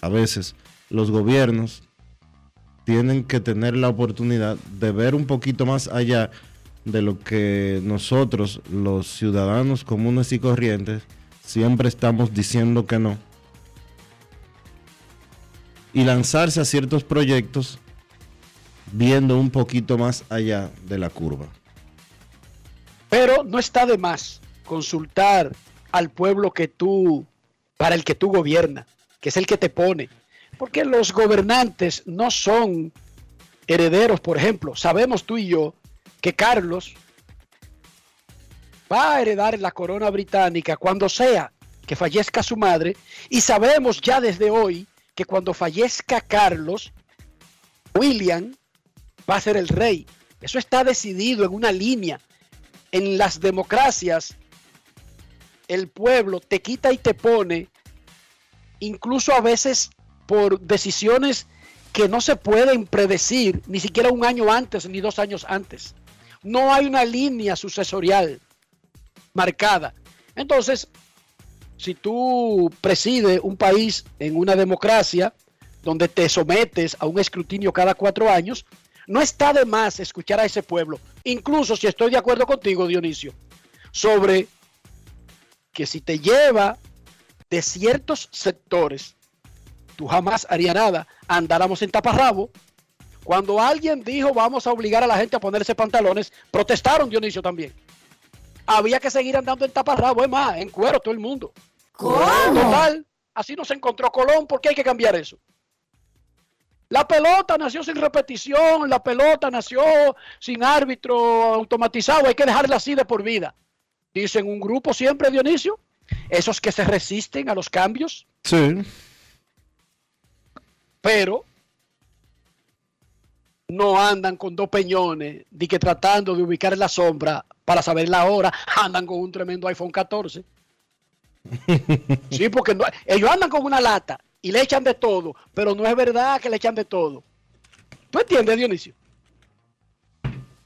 a veces, los gobiernos tienen que tener la oportunidad de ver un poquito más allá de lo que nosotros, los ciudadanos comunes y corrientes, siempre estamos diciendo que no. Y lanzarse a ciertos proyectos viendo un poquito más allá de la curva. Pero no está de más consultar al pueblo que tú, para el que tú gobiernas, que es el que te pone. Porque los gobernantes no son herederos, por ejemplo. Sabemos tú y yo que Carlos va a heredar la corona británica cuando sea que fallezca su madre. Y sabemos ya desde hoy que cuando fallezca Carlos, William va a ser el rey. Eso está decidido en una línea. En las democracias, el pueblo te quita y te pone, incluso a veces por decisiones que no se pueden predecir, ni siquiera un año antes ni dos años antes. No hay una línea sucesorial marcada. Entonces, si tú presides un país en una democracia donde te sometes a un escrutinio cada cuatro años, no está de más escuchar a ese pueblo, incluso si estoy de acuerdo contigo, Dionisio, sobre que si te lleva de ciertos sectores, tú jamás harías nada, andáramos en taparrabo. Cuando alguien dijo vamos a obligar a la gente a ponerse pantalones, protestaron Dionisio también. Había que seguir andando en taparrabo, es más, en cuero todo el mundo. Total, así nos encontró Colón, ¿por qué hay que cambiar eso? La pelota nació sin repetición, la pelota nació sin árbitro automatizado, hay que dejarla así de por vida. Dicen un grupo siempre, Dionisio, esos que se resisten a los cambios, Sí. pero no andan con dos peñones, di que tratando de ubicar la sombra para saber la hora, andan con un tremendo iPhone 14. Sí, porque no- ellos andan con una lata y le echan de todo, pero no es verdad que le echan de todo. ¿Tú entiendes, Dionisio?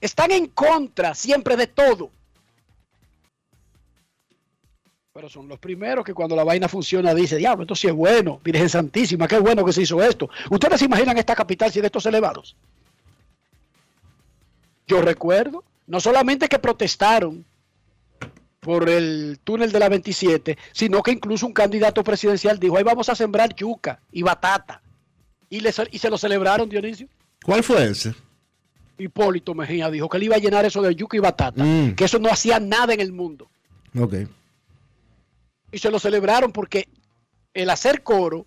Están en contra siempre de todo. Pero son los primeros que cuando la vaina funciona dicen, diablo, esto sí es bueno, Virgen Santísima, qué bueno que se hizo esto. ¿Ustedes se imaginan esta capital sin estos elevados? Yo recuerdo, no solamente que protestaron por el túnel de la 27, sino que incluso un candidato presidencial dijo, ahí vamos a sembrar yuca y batata. Y, le- y se lo celebraron, Dionisio. ¿Cuál fue ese? Hipólito Mejía dijo que él iba a llenar eso de yuca y batata, Mm. que eso no hacía nada en el mundo. Ok. Y se lo celebraron porque el hacer coro,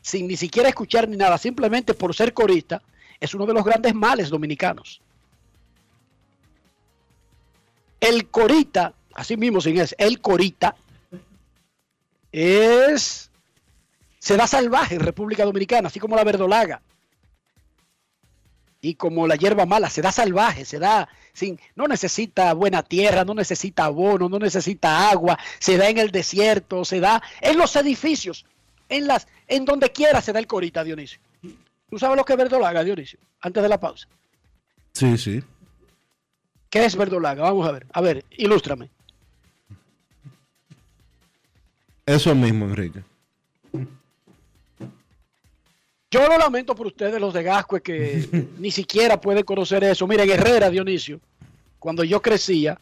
sin ni siquiera escuchar ni nada, simplemente por ser corista, es uno de los grandes males dominicanos. El corita, así mismo sin es, el corita, es, se da salvaje en República Dominicana, así como la verdolaga. Y como la hierba mala, se da salvaje, se da sin, no necesita buena tierra, no necesita abono, no necesita agua, se da en el desierto, se da en los edificios, en las, en donde quiera se da el corita, Dionisio. ¿Tú sabes lo que es verdolaga, Dionisio? Antes de la pausa. Sí, sí. ¿Qué es verdolaga? Vamos a ver. A ver, ilústrame. Eso mismo, Enrique. Yo lo lamento por ustedes, los de Gascue, que ni siquiera pueden conocer eso. Miren, Herrera, Dionisio, cuando yo crecía,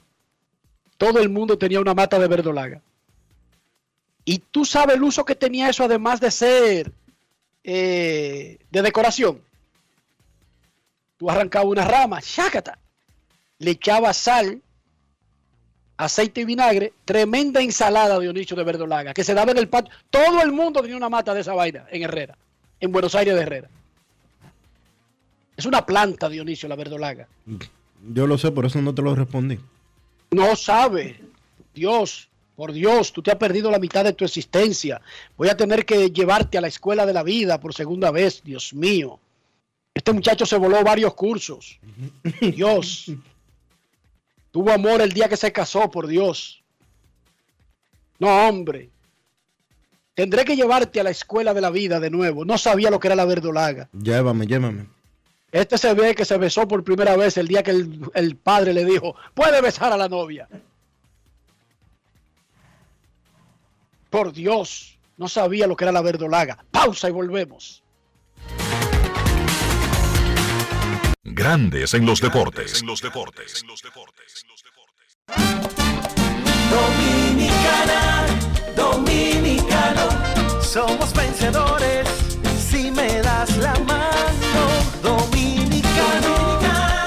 todo el mundo tenía una mata de verdolaga. Y tú sabes el uso que tenía eso, además de ser eh, de decoración. Tú arrancabas una rama, chácata, le echabas sal, aceite y vinagre, tremenda ensalada, Dionisio, de verdolaga, que se daba en el patio. Todo el mundo tenía una mata de esa vaina en Herrera, en Buenos Aires de Herrera. Es una planta, Dionisio, la verdolaga. Yo lo sé, por eso no te lo respondí. No sabe. Dios, por Dios, tú te has perdido la mitad de tu existencia. Voy a tener que llevarte a la escuela de la vida por segunda vez. Dios mío. Este muchacho se voló varios cursos. Dios. Tuvo amor el día que se casó, por Dios. No, hombre. Tendré que llevarte a la escuela de la vida de nuevo. No sabía lo que era la verdolaga. Llévame, llévame. Este se ve que se besó por primera vez el día que el, el padre le dijo, puede besar a la novia. Por Dios, no sabía lo que era la verdolaga. Pausa y volvemos. Grandes en los deportes. En los deportes. Dominicana, dominicano, somos vencedores si me das la mano. Dominicano,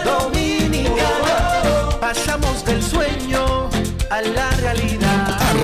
dominicano, pasamos del sueño a la.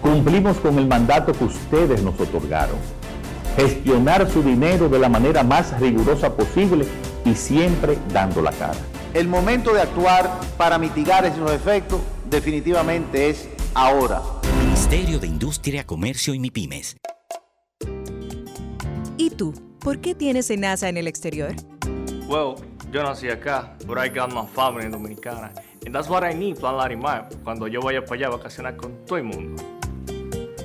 Cumplimos con el mandato que ustedes nos otorgaron. Gestionar su dinero de la manera más rigurosa posible y siempre dando la cara. El momento de actuar para mitigar esos efectos definitivamente es ahora. Ministerio de Industria, Comercio y MIPIMES. ¿Y tú? ¿Por qué tienes enaza en el exterior? Well, yo nací acá, but I got my family dominicana. And that's what I need, Plan Larimar, cuando yo vaya para allá a vacacionar con todo el mundo.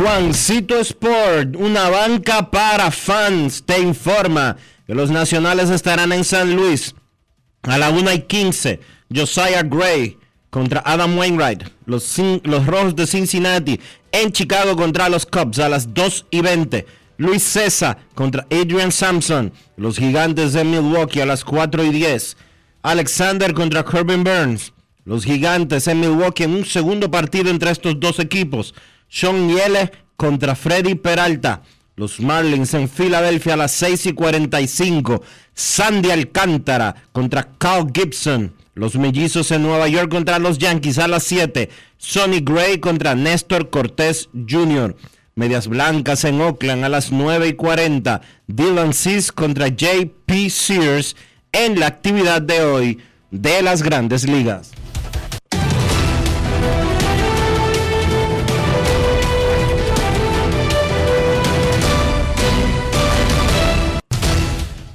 Juancito Sport, una banca para fans, te informa que los nacionales estarán en San Luis a la 1 y 15. Josiah Gray contra Adam Wainwright. Los, los Rojos de Cincinnati en Chicago contra los Cubs a las 2 y 20. Luis César contra Adrian Sampson. Los Gigantes de Milwaukee a las 4 y 10. Alexander contra Corbin Burns. Los Gigantes en Milwaukee en un segundo partido entre estos dos equipos. Sean Yele contra Freddy Peralta. Los Marlins en Filadelfia a las 6 y 45. Sandy Alcántara contra Carl Gibson. Los Mellizos en Nueva York contra los Yankees a las 7. Sonny Gray contra Néstor Cortés Jr. Medias Blancas en Oakland a las 9 y 40. Dylan Cis contra J.P. Sears en la actividad de hoy de las grandes ligas.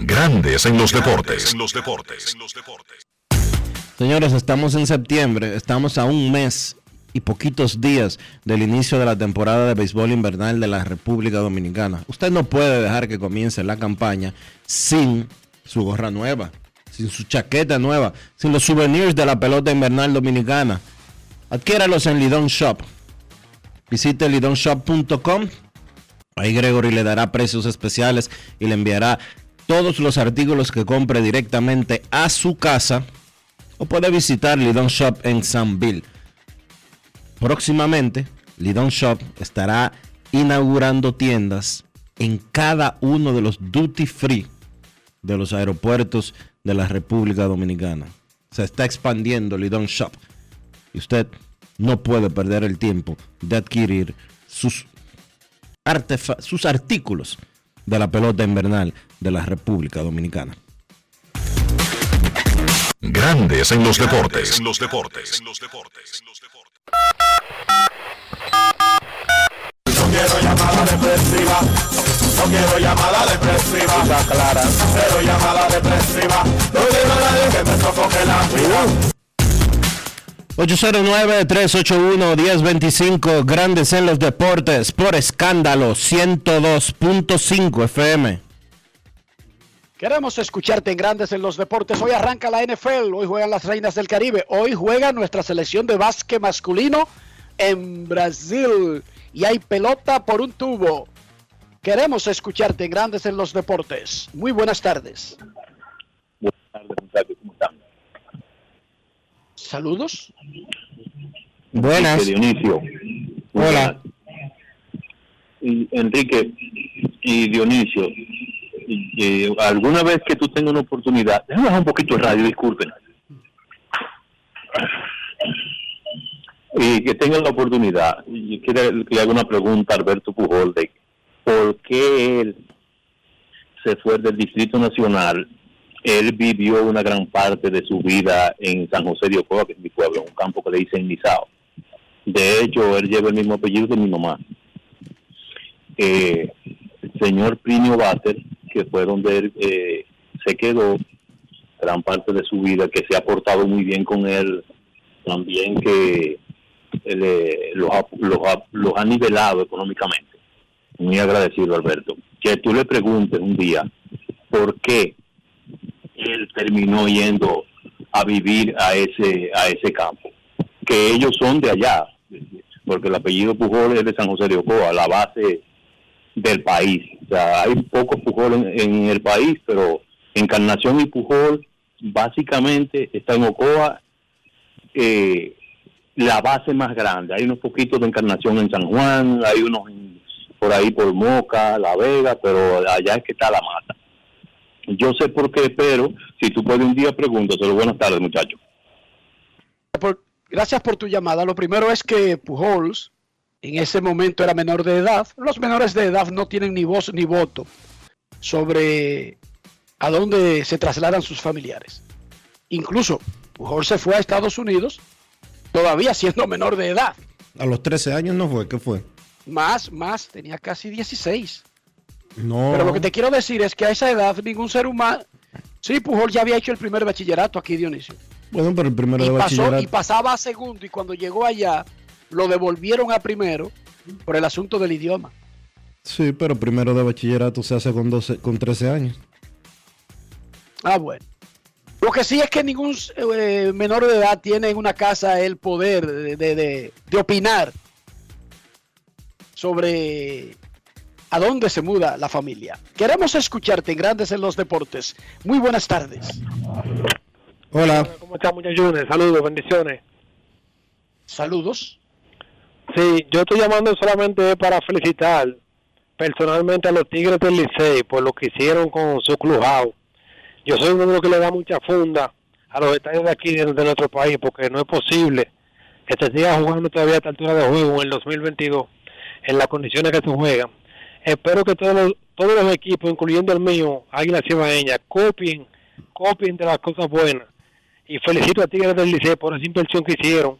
Grandes en los deportes. Señores, estamos en septiembre, estamos a un mes y poquitos días del inicio de la temporada de béisbol invernal de la República Dominicana. Usted no puede dejar que comience la campaña sin su gorra nueva, sin su chaqueta nueva, sin los souvenirs de la pelota invernal dominicana. Adquiéralos en Lidon Shop. Visite lidonshop.com. Ahí Gregory le dará precios especiales y le enviará todos los artículos que compre directamente a su casa o puede visitar Lidon Shop en Sanville. Próximamente, Lidon Shop estará inaugurando tiendas en cada uno de los duty free de los aeropuertos de la República Dominicana. Se está expandiendo Lidon Shop y usted no puede perder el tiempo de adquirir sus, sus artículos de la pelota invernal de la República Dominicana. Grandes en los deportes. los deportes. No quiero llamada depresiva. No quiero llamada depresiva. clara. Cero llamada depresiva. No quiero a nadie que me sofoque la vida. 809-381-1025, Grandes en los Deportes, por escándalo, 102.5 FM. Queremos escucharte en Grandes en los Deportes. Hoy arranca la NFL, hoy juegan las Reinas del Caribe, hoy juega nuestra selección de básquet masculino en Brasil y hay pelota por un tubo. Queremos escucharte en Grandes en los Deportes. Muy buenas tardes. Buenas tardes, muchachos, ¿cómo están? Saludos. Buenas. Dionisio. Hola. Y Enrique, y Dionisio, eh, alguna vez que tú tengas una oportunidad, déjame bajar un poquito el radio, disculpen. Y que tengan la oportunidad, y quiero que le haga una pregunta a Alberto Pujol de por qué él se fue del Distrito Nacional. Él vivió una gran parte de su vida en San José de Ocoa, que es mi pueblo, un campo que le dicen Nizao. De hecho, él lleva el mismo apellido de mi mamá. Eh, el señor Plinio Bater, que fue donde él eh, se quedó gran parte de su vida, que se ha portado muy bien con él, también que él, eh, los, ha, los, ha, los ha nivelado económicamente. Muy agradecido, Alberto. Que tú le preguntes un día por qué él terminó yendo a vivir a ese a ese campo. Que ellos son de allá, porque el apellido Pujol es de San José de Ocoa, la base del país. O sea, hay pocos Pujol en, el país, pero Encarnación y Pujol básicamente está en Ocoa eh, la base más grande. Hay unos poquitos de Encarnación en San Juan, hay unos por ahí por Moca, La Vega, pero allá es que está la mata. Yo sé por qué, pero si tú puedes un día, pregúntaselo. Buenas tardes, muchachos. Gracias por tu llamada. Lo primero es que Pujols en ese momento era menor de edad. Los menores de edad no tienen ni voz ni voto sobre a dónde se trasladan sus familiares. Incluso Pujols se fue a Estados Unidos todavía siendo menor de edad. A los 13 años no fue, ¿qué fue? Más, más, tenía casi 16. No. Pero lo que te quiero decir es que a esa edad ningún ser humano... Sí, Pujol ya había hecho el primer bachillerato aquí, Dionisio. Bueno, pero el primero y, de pasó, bachillerato. y pasaba a segundo y cuando llegó allá lo devolvieron a primero por el asunto del idioma. Sí, pero primero de bachillerato se hace con 12, con 13 años. Ah, bueno. Lo que sí es que ningún eh, menor de edad tiene en una casa el poder de, de- de- de opinar sobre a dónde se muda la familia. Queremos escucharte en Grandes en los Deportes. Muy buenas tardes. Hola. ¿Cómo están, muchachones? Saludos, bendiciones. Saludos. Sí, yo estoy llamando solamente para felicitar personalmente a los Tigres del Licey por lo que hicieron con su clubhouse. Yo soy uno de los que le da mucha funda a los estadios de aquí de, de nuestro país porque no es posible que se siga jugando todavía a esta altura de juego en el 2022 en las condiciones que se juegan. Espero que todos los, todos los equipos, incluyendo el mío, Águila Cibaeña, copien, copien de las cosas buenas. Y felicito a Tigres del Licey por esa inversión que hicieron,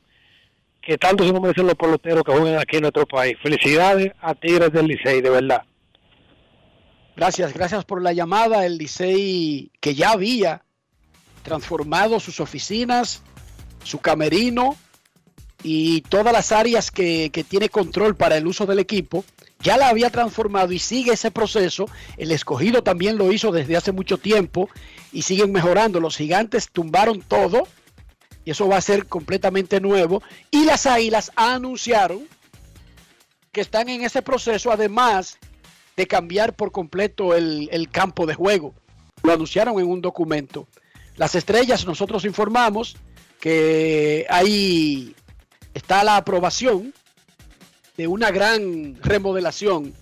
que tanto se merecen los peloteros que juegan aquí en nuestro país. Felicidades a Tigres del Licey, de verdad. Gracias, gracias por la llamada. El Licey que ya había transformado sus oficinas, su camerino y todas las áreas que, que tiene control para el uso del equipo, ya la había transformado y sigue ese proceso. El escogido también lo hizo desde hace mucho tiempo y siguen mejorando. Los gigantes tumbaron todo y eso va a ser completamente nuevo. Y las águilas anunciaron que están en ese proceso, además de cambiar por completo el, el campo de juego. Lo anunciaron en un documento. Las estrellas, nosotros informamos que ahí está la aprobación de una gran remodelación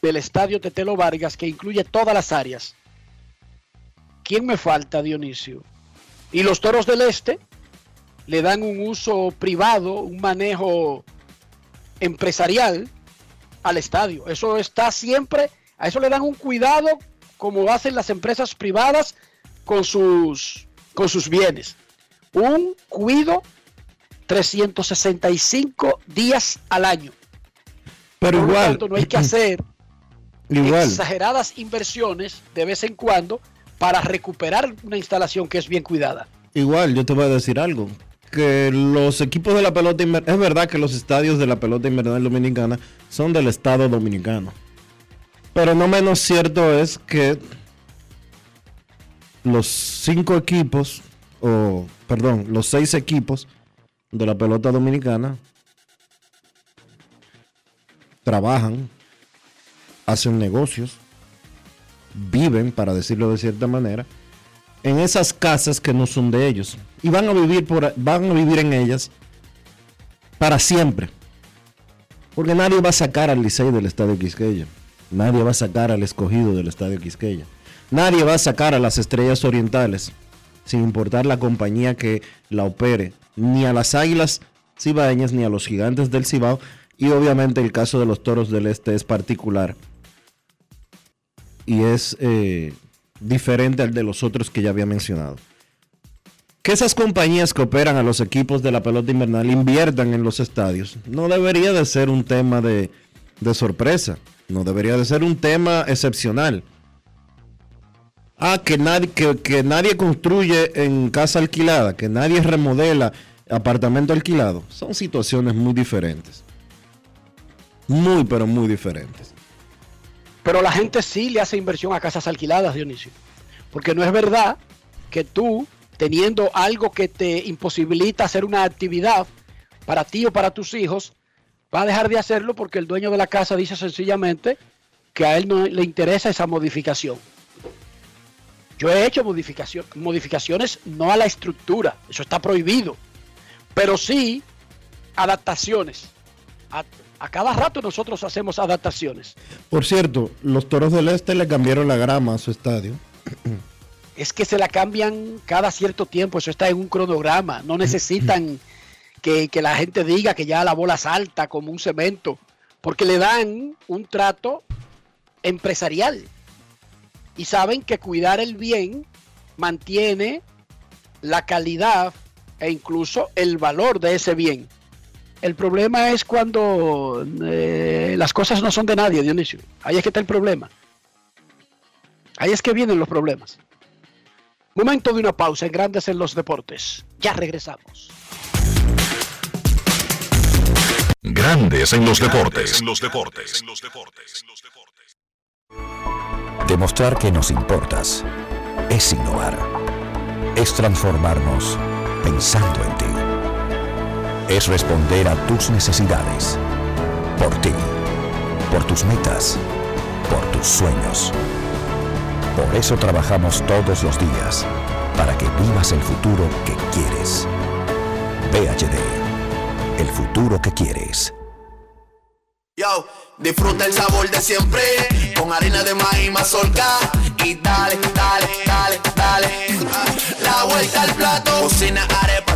del estadio Tetelo Vargas que incluye todas las áreas. ¿Quién me falta, Dionisio? Y los toros del este le dan un uso privado, un manejo empresarial al estadio. Eso está siempre, a eso le dan un cuidado como hacen las empresas privadas con sus, con sus bienes. Un cuido 365 días al año. Pero Por lo igual, tanto, no hay que hacer igual, exageradas inversiones de vez en cuando para recuperar una instalación que es bien cuidada. igual, yo te voy a decir algo. Que los equipos de la pelota invernal, es verdad que los estadios de la pelota invernal dominicana son del Estado dominicano. Pero no menos cierto es que los cinco equipos, o perdón, los seis equipos de la pelota dominicana trabajan, hacen negocios, viven, para decirlo de cierta manera, en esas casas que no son de ellos y van a vivir por van a vivir en ellas para siempre. Porque nadie va a sacar al Licey del estadio Quisqueya. Nadie va a sacar al escogido del Estadio Quisqueya. Nadie va a sacar a las estrellas orientales, sin importar la compañía que la opere, ni a las águilas cibaeñas, ni a los gigantes del Cibao. Y obviamente el caso de los toros del Este es particular. Y es eh, diferente al de los otros que ya había mencionado. Que esas compañías que operan a los equipos de la pelota invernal inviertan en los estadios no debería de ser un tema de, de sorpresa. No debería de ser un tema excepcional. Ah, que nadie, que, que nadie construye en casa alquilada, que nadie remodela apartamento alquilado. Son situaciones muy diferentes. Muy, pero muy diferentes. Pero la gente sí le hace inversión a casas alquiladas, Dionisio. Porque no es verdad que tú, teniendo algo que te imposibilita hacer una actividad para ti o para tus hijos, va a dejar de hacerlo porque el dueño de la casa dice sencillamente que a él no le interesa esa modificación. Yo he hecho modificaciones no a la estructura, eso está prohibido, pero sí adaptaciones. A cada rato nosotros hacemos adaptaciones. Por cierto, los toros del Este le cambiaron la grama a su estadio. Es que se la cambian cada cierto tiempo, eso está en un cronograma, no necesitan que, que la gente diga que ya la bola salta como un cemento, porque le dan un trato empresarial y saben que cuidar el bien mantiene la calidad e incluso el valor de ese bien. El problema es cuando eh, las cosas no son de nadie, Dionisio. Ahí es que está el problema. Ahí es que vienen los problemas. Momento de una pausa en Grandes en los Deportes. Ya regresamos. Grandes en los deportes. En los deportes. Demostrar que nos importas es innovar. Es transformarnos pensando en ti. Es responder a tus necesidades. Por ti. Por tus metas. Por tus sueños. Por eso trabajamos todos los días. Para que vivas el futuro que quieres. VHD. El futuro que quieres. Yo, disfruta el sabor de siempre con harina de maíz mazorca y dale, dale, dale, dale. La vuelta al plato, cocina arepa,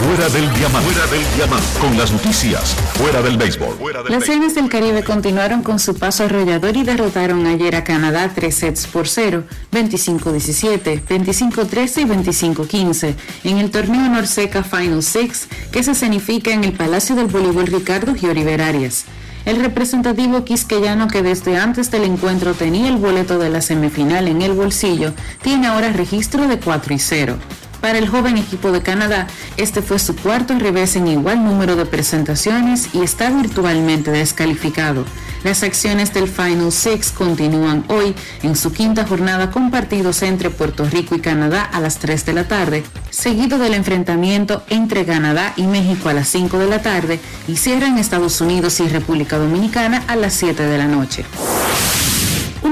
Fuera del diamante. Fuera del diamante. Con las noticias. Fuera del béisbol. Fuera del Las Reinas del Caribe continuaron con su paso arrollador y derrotaron ayer a Canadá 3 sets por 0, 25-17, 25-13 y 25-15 en el torneo Norseca Final Six que se escenifica en el Palacio del Voleibol Ricardo Gioriver Arias. El representativo quisqueyano que desde antes del encuentro tenía el boleto de la semifinal en el bolsillo, tiene ahora registro de 4 y 0. Para el joven equipo de Canadá, este fue su cuarto revés en igual número de presentaciones y está virtualmente descalificado. Las acciones del Final Six continúan hoy en su quinta jornada con partidos entre Puerto Rico y Canadá a las 3 de la tarde, seguido del enfrentamiento entre Canadá y México a las 5 de la tarde y cierran Estados Unidos y República Dominicana a las 7 de la noche.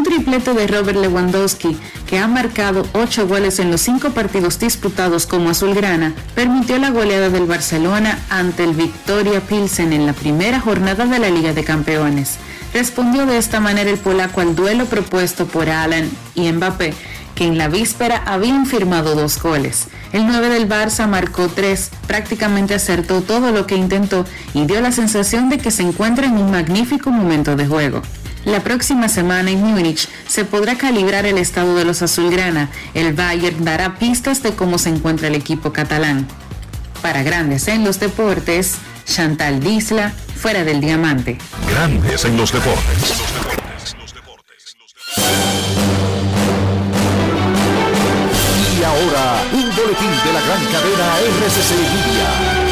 Triplete de Robert Lewandowski, que ha marcado 8 goles en los 5 partidos disputados como azulgrana, permitió la goleada del Barcelona ante el Victoria Pilsen en la primera jornada de la Liga de Campeones. Respondió de esta manera el polaco al duelo propuesto por Alan y Mbappé, que en la víspera habían firmado dos goles. El 9 del Barça marcó tres, prácticamente acertó todo lo que intentó y dio la sensación de que se encuentra en un magnífico momento de juego. La próxima semana en Múnich se podrá calibrar el estado de los azulgrana. El Bayern dará pistas de cómo se encuentra el equipo catalán. Para Grandes en los Deportes, Chantal Disla, fuera del diamante. Grandes en los deportes. Y ahora, un boletín de la gran cadena RCC Media.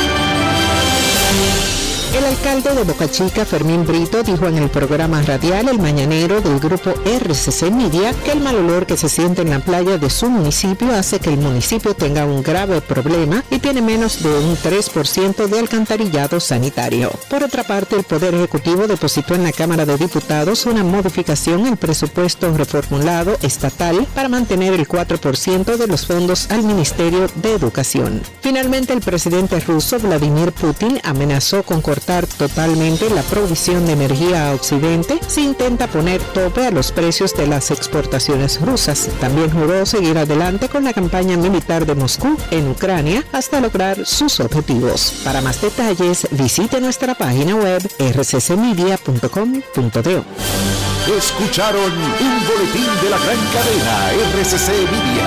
El alcalde de Boca Chica, Fermín Brito, dijo en el programa radial El Mañanero del grupo RCC Media que el mal olor que se siente en la playa de su municipio hace que el municipio tenga un grave problema y tiene menos de un 3% de alcantarillado sanitario. Por otra parte, el Poder Ejecutivo depositó en la Cámara de Diputados una modificación al presupuesto reformulado estatal para mantener el 4% de los fondos al Ministerio de Educación. Finalmente, el presidente ruso Vladimir Putin amenazó con cortar totalmente la provisión de energía a Occidente si intenta poner tope a los precios de las exportaciones rusas. También juró seguir adelante con la campaña militar de Moscú en Ucrania hasta lograr sus objetivos. Para más detalles, visite nuestra página web rccmedia.com.do. Escucharon un boletín de la gran cadena RCC Media.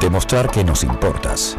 Demostrar que nos importas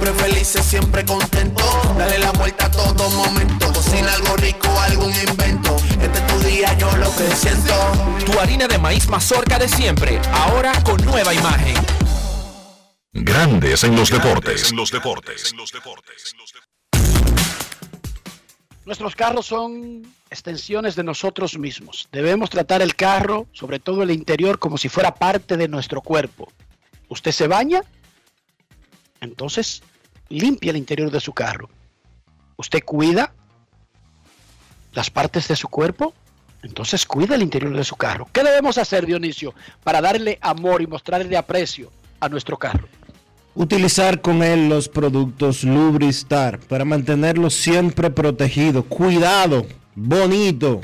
siempre felices, siempre contento. Dale la vuelta a todo momento. Cocina algo rico, algún invento. Este es tu día, yo lo que siento. Tu harina de maíz mazorca de siempre, ahora con nueva imagen. Grandes en los deportes. los deportes. Nuestros carros son extensiones de nosotros mismos. Debemos tratar el carro, sobre todo el interior, como si fuera parte de nuestro cuerpo. ¿Usted se baña? Entonces, limpia el interior de su carro. ¿Usted cuida las partes de su cuerpo? Entonces cuida el interior de su carro. ¿Qué debemos hacer, Dionisio, para darle amor y mostrarle aprecio a nuestro carro? Utilizar con él los productos Lubristar para mantenerlo siempre protegido. Cuidado, bonito.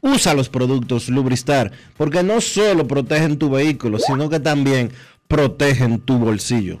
Usa los productos Lubristar porque no solo protegen tu vehículo, sino que también protegen tu bolsillo.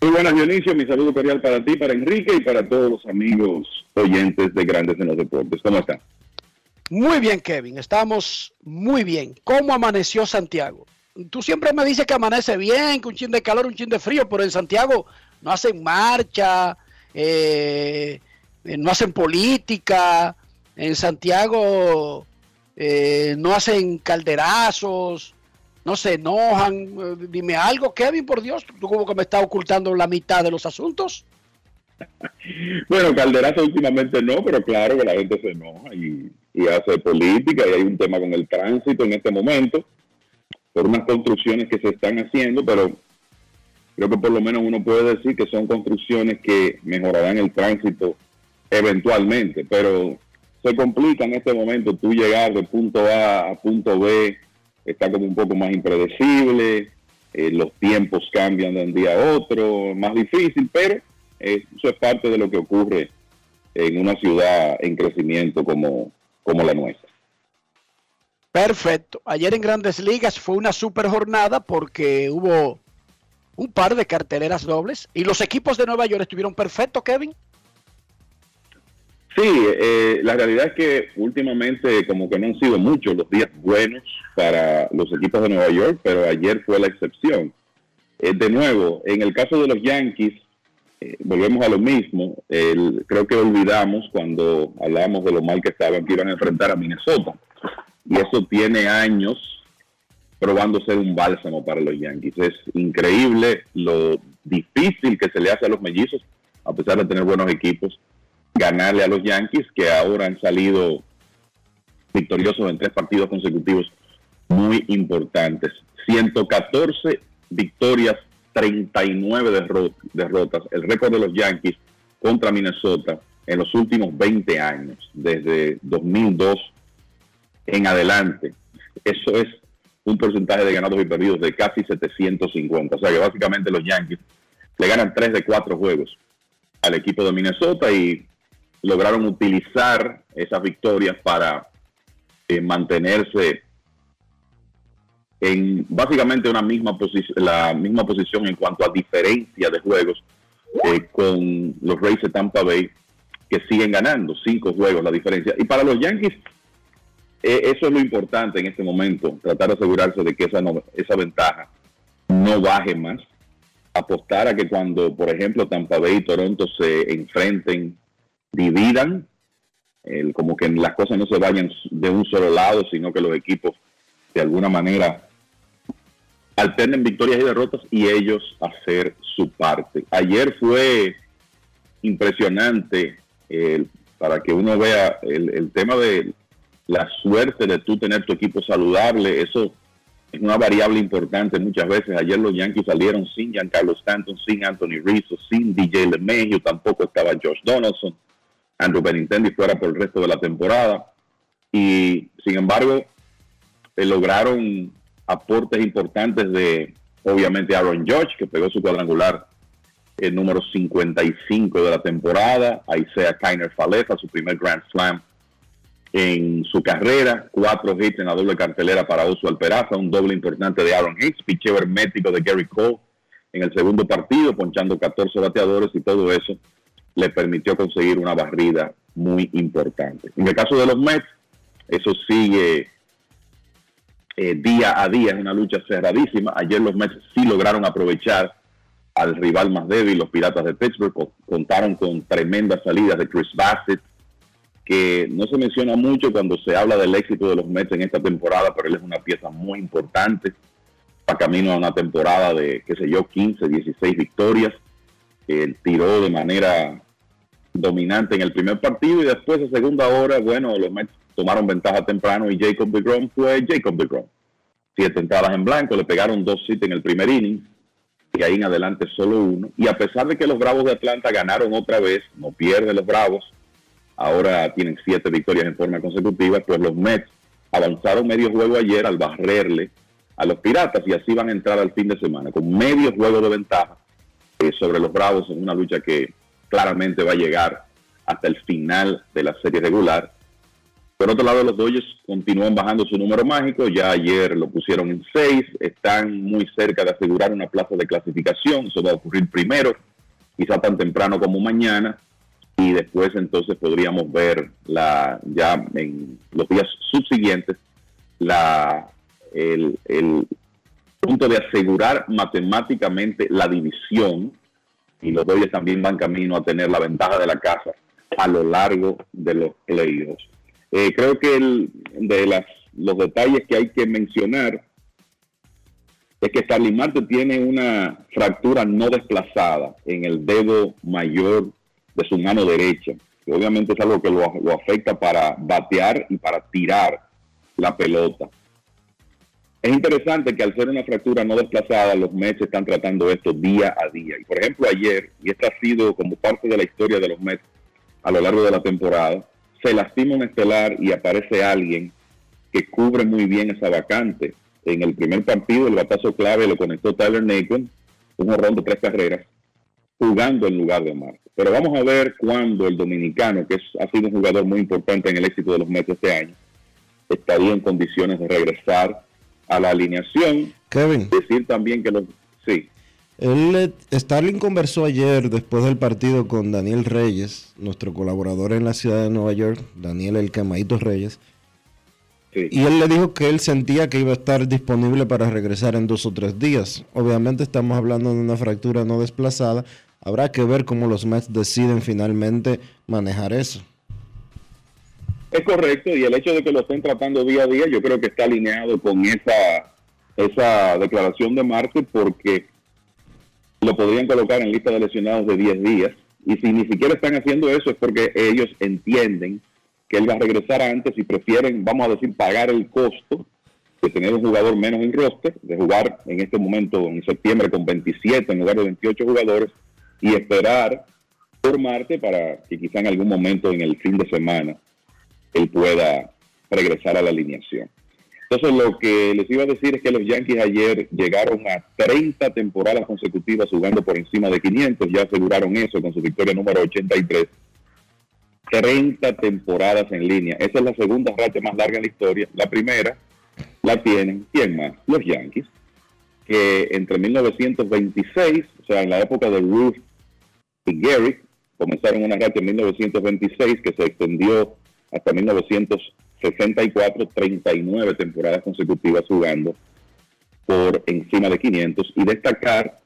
Muy buenas, Dionisio. Mi saludo cordial para ti, para Enrique y para todos los amigos oyentes de Grandes en los Deportes. ¿Cómo están? Muy bien, Kevin. Estamos muy bien. ¿Cómo amaneció Santiago? Tú siempre me dices que amanece bien, que un chin de calor, un chin de frío, pero en Santiago no hacen marcha, eh, no hacen política, en Santiago eh, no hacen calderazos, no se enojan. Eh, Dime algo, Kevin, por Dios, tú como que me estás ocultando la mitad de los asuntos. Bueno, Calderazo últimamente no, pero claro que la gente se enoja y, y hace política y hay un tema con el tránsito en este momento por unas construcciones que se están haciendo, pero creo que por lo menos uno puede decir que son construcciones que mejorarán el tránsito eventualmente, pero se complica en este momento tú llegar de punto A a punto B, está como un poco más impredecible, eh, los tiempos cambian de un día a otro, más difícil, pero eh, eso es parte de lo que ocurre en una ciudad en crecimiento como, como la nuestra. Perfecto. Ayer en Grandes Ligas fue una super jornada porque hubo un par de carteleras dobles y los equipos de Nueva York estuvieron perfectos, Kevin. Sí, eh, la realidad es que últimamente como que no han sido muchos los días buenos para los equipos de Nueva York, pero ayer fue la excepción. Eh, de nuevo, en el caso de los Yankees, eh, volvemos a lo mismo. creo que olvidamos cuando hablábamos de lo mal que estaban, que iban a enfrentar a Minnesota. Y eso tiene años probando ser un bálsamo para los Yankees. Es increíble lo difícil que se le hace a los mellizos, a pesar de tener buenos equipos ganarle a los Yankees, que ahora han salido victoriosos en tres partidos consecutivos muy importantes. 114 victorias, 39 derrotas, el récord de los Yankees contra Minnesota en los últimos 20 años, desde 2002 en adelante. Eso es un porcentaje de ganados y perdidos de casi 750. O sea que básicamente los Yankees le ganan 3 de 4 juegos al equipo de Minnesota y lograron utilizar esas victorias para eh, mantenerse en básicamente una misma la misma posición en cuanto a diferencia de juegos eh, con los Rays de Tampa Bay que siguen ganando cinco juegos la diferencia. Y para los Yankees eh, eso es lo importante en este momento tratar de asegurarse de que esa esa ventaja no baje más. Apostar a que cuando por ejemplo Tampa Bay y Toronto se enfrenten dividan, como que las cosas no se vayan de un solo lado, sino que los equipos de alguna manera alternen victorias y derrotas y ellos hacer su parte. Ayer fue impresionante para que uno vea el, tema de la suerte de tú tener tu equipo saludable, eso es una variable importante muchas veces. Ayer los Yankees salieron sin Giancarlo Stanton, sin Anthony Rizzo, sin DJ LeMahieu, tampoco estaba Josh Donaldson. Andrew Benintendi fuera por el resto de la temporada. Y sin embargo, eh, lograron aportes importantes de, obviamente, Aaron George, que pegó su cuadrangular el número 55 de la temporada. Ahí sea Kainer su primer Grand Slam en su carrera. Cuatro hits en la doble cartelera para Oso Alperaza. Un doble importante de Aaron Hicks. Picheo hermético de Gary Cole en el segundo partido, ponchando 14 bateadores y todo eso le permitió conseguir una barrida muy importante. En el caso de los Mets, eso sigue eh, día a día, es una lucha cerradísima. Ayer los Mets sí lograron aprovechar al rival más débil, los Piratas de Pittsburgh, contaron con tremendas salidas de Chris Bassett, que no se menciona mucho cuando se habla del éxito de los Mets en esta temporada, pero él es una pieza muy importante para camino a una temporada de, qué sé yo, 15, 16 victorias él tiró de manera dominante en el primer partido y después de segunda hora, bueno, los Mets tomaron ventaja temprano y Jacob DeGrom fue Jacob DeGrom. Siete entradas en blanco, le pegaron dos hits en el primer inning y ahí en adelante solo uno. Y a pesar de que los Bravos de Atlanta ganaron otra vez, no pierden los Bravos, ahora tienen siete victorias en forma consecutiva, pues los Mets avanzaron medio juego ayer al barrerle a los Piratas y así van a entrar al fin de semana con medio juego de ventaja eh, sobre los Bravos en una lucha que claramente va a llegar hasta el final de la serie regular. Por otro lado, los Dodgers continúan bajando su número mágico. Ya ayer lo pusieron en seis. Están muy cerca de asegurar una plaza de clasificación. Eso va a ocurrir primero, quizá tan temprano como mañana. Y después entonces podríamos ver la, ya en los días subsiguientes la, el, el, punto de asegurar matemáticamente la división y los Dodgers también van camino a tener la ventaja de la casa a lo largo de los playoffs. Eh, creo que el, de las, los detalles que hay que mencionar es que Starling Marte tiene una fractura no desplazada en el dedo mayor de su mano derecha. Que obviamente es algo que lo, lo afecta para batear y para tirar la pelota Es interesante que al ser una fractura no desplazada, los Mets están tratando esto día a día. Y por ejemplo, ayer, y esta ha sido como parte de la historia de los Mets a lo largo de la temporada, se lastima un estelar y aparece alguien que cubre muy bien esa vacante. En el primer partido, el batazo clave lo conectó Tyler Naquin, un horrón de tres carreras, jugando en lugar de Marte. Pero vamos a ver cuándo el dominicano, que es, ha sido un jugador muy importante en el éxito de los Mets este año, estaría en condiciones de regresar a la alineación. Kevin. Decir también que los... Sí. Él, Starling conversó ayer después del partido con Daniel Reyes, nuestro colaborador en la ciudad de Nueva York, Daniel El Camadito Reyes. Y él le dijo que él sentía que iba a estar disponible para regresar en dos o tres días. Obviamente estamos hablando de una fractura no desplazada. Habrá que ver cómo los Mets deciden finalmente manejar eso. Es correcto, y el hecho de que lo estén tratando día a día, yo creo que está alineado con esa, esa declaración de Marte, porque lo podrían colocar en lista de lesionados de 10 días. Y si ni siquiera están haciendo eso es porque ellos entienden que él va a regresar antes y prefieren, vamos a decir, pagar el costo de tener un jugador menos en roster, de jugar en este momento en septiembre con 27 en lugar de 28 jugadores y esperar por Marte para que quizá en algún momento en el fin de semana él pueda regresar a la alineación. Entonces lo que les iba a decir es que los Yankees ayer llegaron a 30 temporadas consecutivas jugando por encima de 500, ya aseguraron eso con su victoria número 83. 30 temporadas en línea. Esa es la segunda racha más larga en la historia. La primera la tienen, ¿quién más? Los Yankees, que entre 1926, o sea, en la época de Ruth y Gary, comenzaron una racha en 1926 que se extendió hasta 1964, 39 temporadas consecutivas jugando por encima de 500 y destacar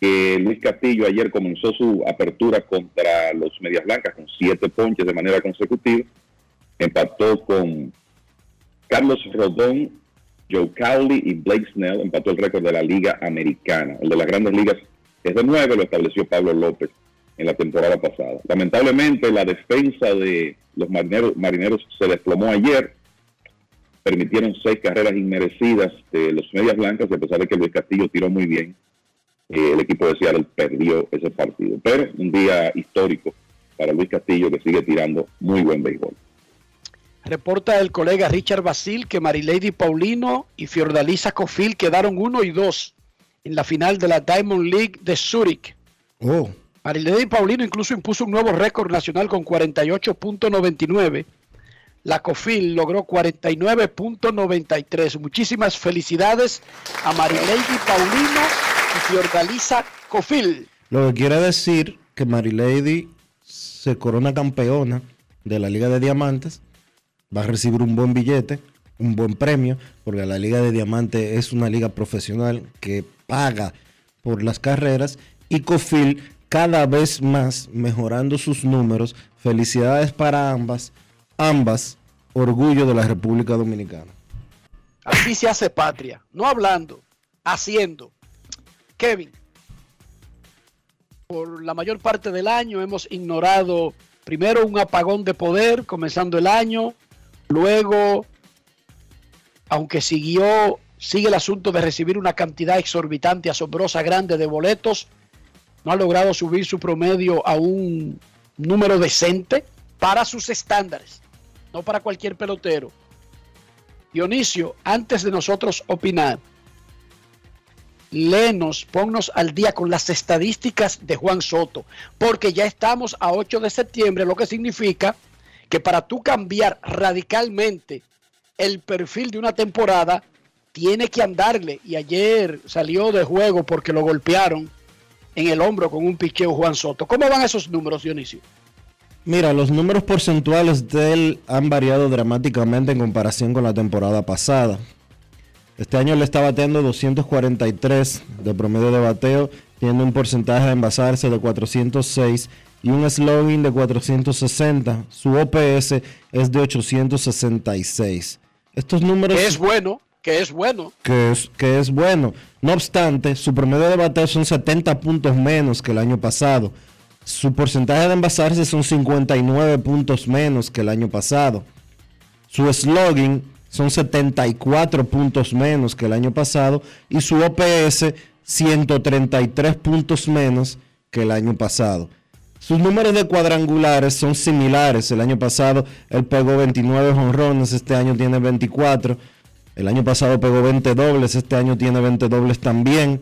que Luis Castillo ayer comenzó su apertura contra los Medias Blancas con siete ponches de manera consecutiva, empató con Carlos Rodón, Joe Cowley y Blake Snell, empató el récord de la Liga Americana. El de las grandes ligas es de nueve, lo estableció Pablo López en la temporada pasada. Lamentablemente la defensa de los marineros, marineros se desplomó ayer, permitieron seis carreras inmerecidas de los medias blancas y a pesar de que Luis Castillo tiró muy bien, eh, el equipo de Seattle perdió ese partido. Pero un día histórico para Luis Castillo que sigue tirando muy buen béisbol. Reporta el colega Richard Basil que Marilady Paulino y Fiordalisa Cofil quedaron uno y dos en la final de la Diamond League de Zurich. Oh. Marilady Paulino incluso impuso un nuevo récord nacional con 48.99. La COFIL logró 49.93. Muchísimas felicidades a Marilady Paulino y Fiordalisa Cofil. Lo que quiere decir que Marilady se corona campeona de la Liga de Diamantes, va a recibir un buen billete, un buen premio, porque la Liga de Diamantes es una liga profesional que paga por las carreras y Cofil cada vez más mejorando sus números. Felicidades para ambas, ambas, orgullo de la República Dominicana. Así se hace patria, no hablando, haciendo. Kevin, por la mayor parte del año hemos ignorado primero un apagón de poder comenzando el año, luego, aunque siguió, sigue el asunto de recibir una cantidad exorbitante, asombrosa, grande de boletos, no ha logrado subir su promedio a un número decente para sus estándares, no para cualquier pelotero. Dionisio, antes de nosotros opinar, léenos, ponnos al día con las estadísticas de Juan Soto, porque ya estamos a 8 de septiembre, lo que significa que para tú cambiar radicalmente el perfil de una temporada, tiene que andarle. Y ayer salió de juego porque lo golpearon en el hombro con un picheo Juan Soto. ¿Cómo van esos números, Dionisio? Mira, los números porcentuales de él han variado dramáticamente en comparación con la temporada pasada. Este año le está bateando 243 de promedio de bateo, tiene un porcentaje de envasarse de 406 y un slogan de 460. Su OPS es de 866. Estos números... Es bueno, que es bueno. Que es, que es bueno. No obstante, su promedio de bateo son 70 puntos menos que el año pasado. Su porcentaje de envasarse son 59 puntos menos que el año pasado. Su slogan son 74 puntos menos que el año pasado y su OPS 133 puntos menos que el año pasado. Sus números de cuadrangulares son similares. El año pasado él pegó 29 jonrones, este año tiene 24. El año pasado pegó 20 dobles, este año tiene 20 dobles también.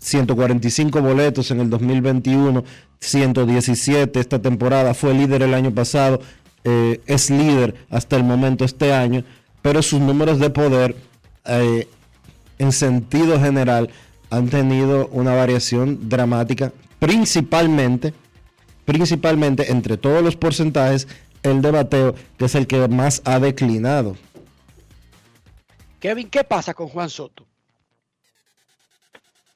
145 boletos en el 2021, 117 esta temporada, fue líder el año pasado, eh, es líder hasta el momento este año, pero sus números de poder eh, en sentido general han tenido una variación dramática, principalmente, principalmente entre todos los porcentajes, el de bateo, que es el que más ha declinado. Kevin, ¿qué pasa con Juan Soto?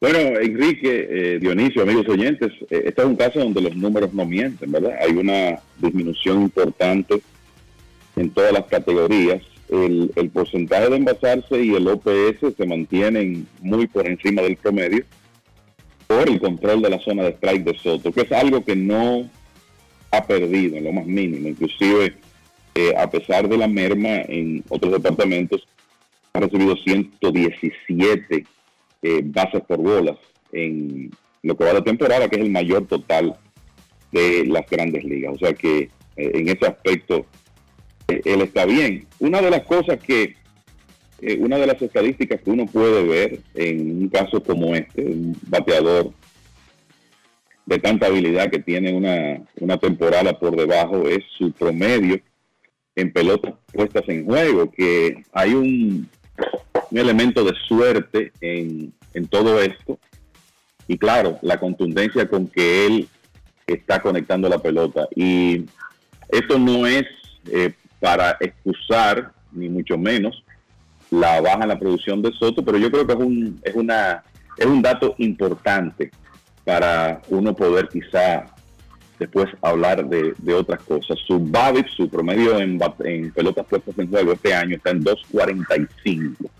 Bueno, Enrique, eh, Dionisio, amigos oyentes, eh, este es un caso donde los números no mienten, ¿verdad? Hay una disminución importante en todas las categorías. El, porcentaje de envasarse y el OPS se mantienen muy por encima del promedio por el control de la zona de strike de Soto, que es algo que no ha perdido en lo más mínimo. Inclusive, eh, a pesar de la merma en otros departamentos, ha recibido 117 eh, bases por bolas en lo que va de temporada, que es el mayor total de las grandes ligas. O sea que eh, en ese aspecto eh, él está bien. Una de las cosas que, eh, una de las estadísticas que uno puede ver en un caso como este, un bateador de tanta habilidad que tiene una, una temporada por debajo, es su promedio en pelotas puestas en juego, que hay un, un elemento de suerte en, en todo esto. Y claro, la contundencia con que él está conectando la pelota. Y esto no es eh, para excusar, ni mucho menos, la baja en la producción de Soto, pero yo creo que es un, es una, es un dato importante para uno poder quizá después hablar de, otras cosas. Su BABIP, su promedio en, en pelotas puestas en juego este año está en 2.45.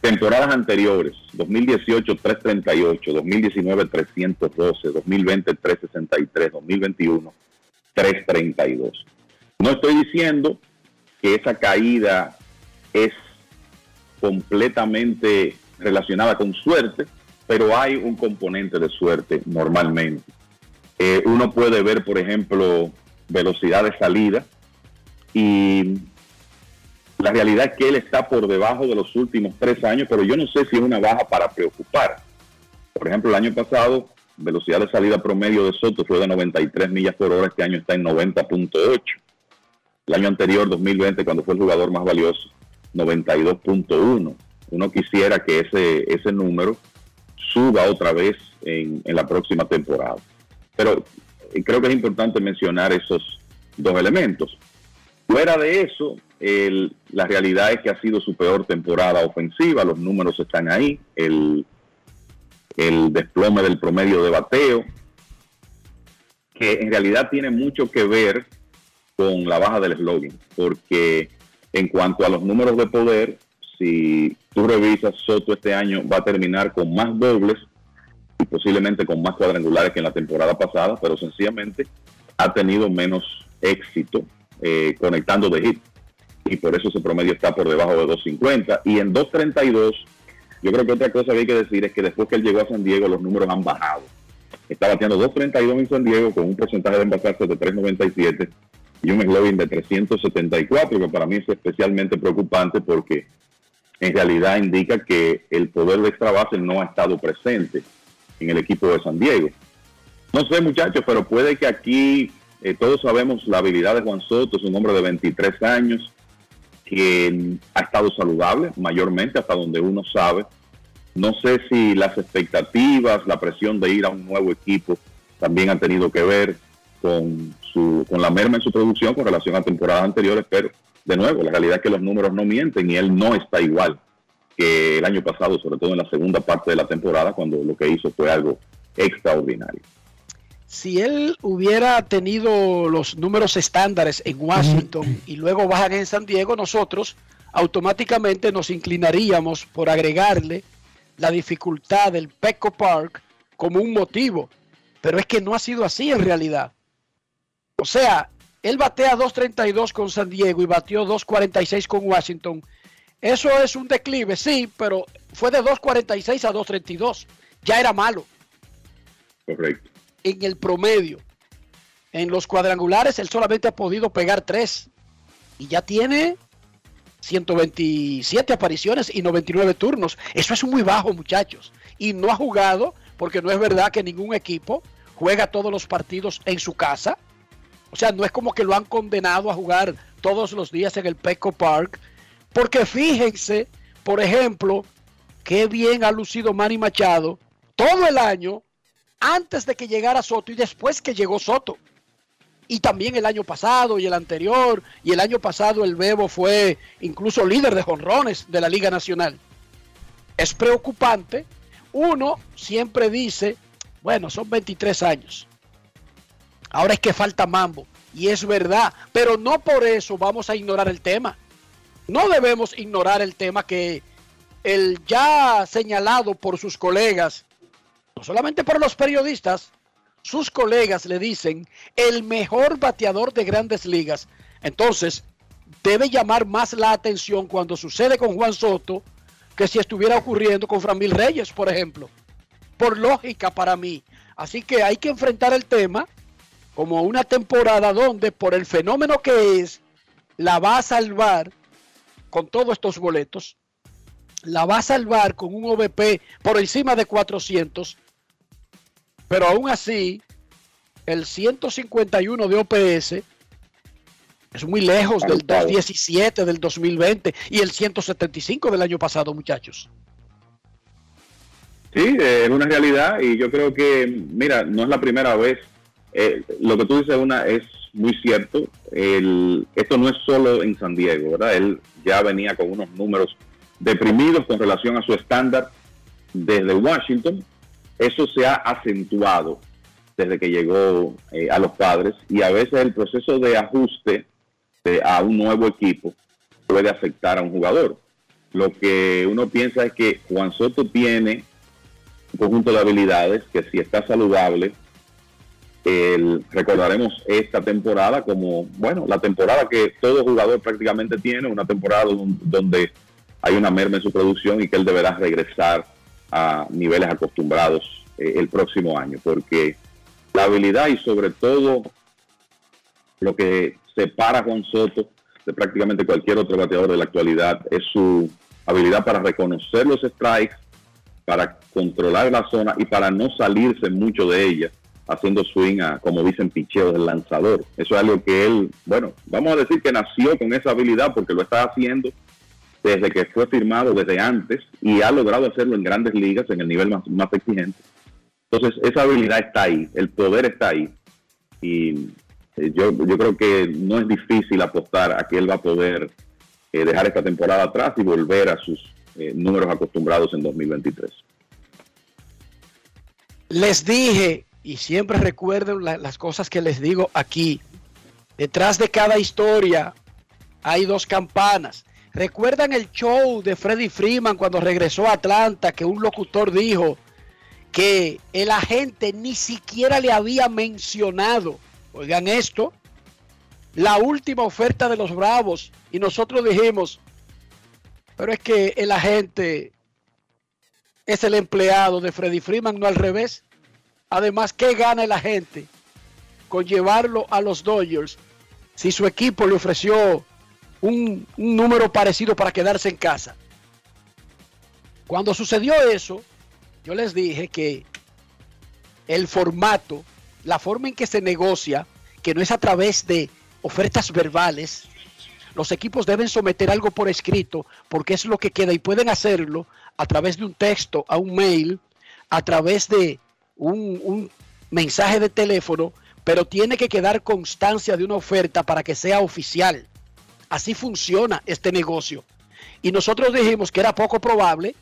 Temporadas anteriores, 2018 338, 2019 312, 2020 363, 2021 332. No estoy diciendo que esa caída es completamente relacionada con suerte, pero hay un componente de suerte normalmente. Eh, uno puede ver, por ejemplo, velocidad de salida y la realidad es que él está por debajo de los últimos tres años, pero yo no sé si es una baja para preocupar. Por ejemplo, el año pasado, velocidad de salida promedio de Soto fue de 93 millas por hora, este año está en 90.8. El año anterior, 2020, cuando fue el jugador más valioso, 92.1. Uno quisiera que ese, ese número suba otra vez en, en la próxima temporada. Pero eh, creo que es importante mencionar esos dos elementos. Fuera de eso, el- la realidad es que ha sido su peor temporada ofensiva, los números están ahí, el, el desplome del promedio de bateo, que en realidad tiene mucho que ver con la baja del slogan, porque en cuanto a los números de poder, si tú revisas, Soto este año va a terminar con más dobles y posiblemente con más cuadrangulares que en la temporada pasada, pero sencillamente ha tenido menos éxito eh, conectando de hit. Y por eso ese promedio está por debajo de 2.50. Y en 2.32, yo creo que otra cosa que hay que decir es que después que él llegó a San Diego, los números han bajado. Está bateando 2.32 en San Diego con un porcentaje de envasarse de 3.97 y un slogan de 374, que para mí es especialmente preocupante porque en realidad indica que el poder de extra base no ha estado presente en el equipo de San Diego. No sé, muchachos, pero puede que aquí eh, todos sabemos la habilidad de Juan Soto, es un hombre de 23 años que ha estado saludable mayormente hasta donde uno sabe. No sé si las expectativas, la presión de ir a un nuevo equipo también han tenido que ver con, su, con la merma en su producción con relación a temporadas anteriores, pero de nuevo, la realidad es que los números no mienten y él no está igual que el año pasado, sobre todo en la segunda parte de la temporada, cuando lo que hizo fue algo extraordinario. Si él hubiera tenido los números estándares en Washington y luego bajan en San Diego, nosotros automáticamente nos inclinaríamos por agregarle la dificultad del Petco Park como un motivo. Pero es que no ha sido así en realidad. O sea, Él batea 2.32 con San Diego y batió 2.46 con Washington. Eso es un declive, sí, pero fue de 2.46 a 2.32. Ya era malo. Correcto. En el promedio. En los cuadrangulares él solamente ha podido pegar 3. Y ya tiene 127 apariciones y 99 turnos. Eso es muy bajo, muchachos. Y no ha jugado, porque no es verdad que ningún equipo juega todos los partidos en su casa. O sea, no es como que lo han condenado a jugar todos los días en el Peco Park. Porque fíjense, por ejemplo, qué bien ha lucido Manny Machado todo el año antes de que llegara Soto y después que llegó Soto. Y también el año pasado y el anterior. Y el año pasado el Bebo fue incluso líder de jonrones de la Liga Nacional. Es preocupante. Uno siempre dice, bueno, son 23 años. Ahora es que falta mambo. Y es verdad. Pero no por eso vamos a ignorar el tema. No debemos ignorar el tema que el ya señalado por sus colegas, no solamente por los periodistas, sus colegas le dicen el mejor bateador de grandes ligas. Entonces, debe llamar más la atención cuando sucede con Juan Soto que si estuviera ocurriendo con Framil Reyes, por ejemplo. Por lógica para mí. Así que hay que enfrentar el tema como una temporada donde por el fenómeno que es, la va a salvar con todos estos boletos, la va a salvar con un OVP por encima de 400, pero aún así, el 151 de OPS es muy lejos del 217 del 2020 y el 175 del año pasado, muchachos. Sí, eh, es una realidad y yo creo que, mira, no es la primera vez. Eh, lo que tú dices es muy cierto. Esto no es solo en San Diego, ¿verdad? Él ya venía con unos números deprimidos con relación a su estándar desde Washington. Eso se ha acentuado desde que llegó eh, a los padres y a veces el proceso de ajuste a un nuevo equipo puede afectar a un jugador. Lo que uno piensa es que Juan Soto tiene un conjunto de habilidades que si está saludable, recordaremos esta temporada como, bueno, la temporada que todo jugador prácticamente tiene, una temporada donde hay una merma en su producción y que él deberá regresar a niveles acostumbrados eh, el próximo año, porque la habilidad y sobre todo lo que separa a Juan Soto de prácticamente cualquier otro bateador de la actualidad es su habilidad para reconocer los strikes, para controlar la zona y para no salirse mucho de ella, haciendo swing a, como dicen, picheos del lanzador. Eso es algo que él, bueno, vamos a decir que nació con esa habilidad porque lo está haciendo desde que fue firmado, desde antes, y ha logrado hacerlo en grandes ligas, en el nivel más, más exigente. Entonces, esa habilidad está ahí, el poder está ahí. Y eh, yo, yo creo que no es difícil apostar a que él va a poder eh, dejar esta temporada atrás y volver a sus eh, números acostumbrados en 2023. Les dije, y siempre recuerden las cosas que les digo aquí, detrás de cada historia hay dos campanas. ¿Recuerdan el show de Freddie Freeman cuando regresó a Atlanta que un locutor dijo que el agente ni siquiera le había mencionado, oigan esto, la última oferta de los Bravos y nosotros dijimos, pero es que el agente es el empleado de Freddie Freeman, no al revés. Además, ¿qué gana el agente con llevarlo a los Dodgers si su equipo le ofreció un, un número parecido para quedarse en casa? Cuando sucedió eso, yo les dije que el formato, la forma en que se negocia, que no es a través de ofertas verbales, los equipos deben someter algo por escrito porque es lo que queda y pueden hacerlo a través de un texto, a un mail, a través de un, mensaje de teléfono, pero tiene que quedar constancia de una oferta para que sea oficial. Así funciona este negocio. Y nosotros dijimos que era poco probable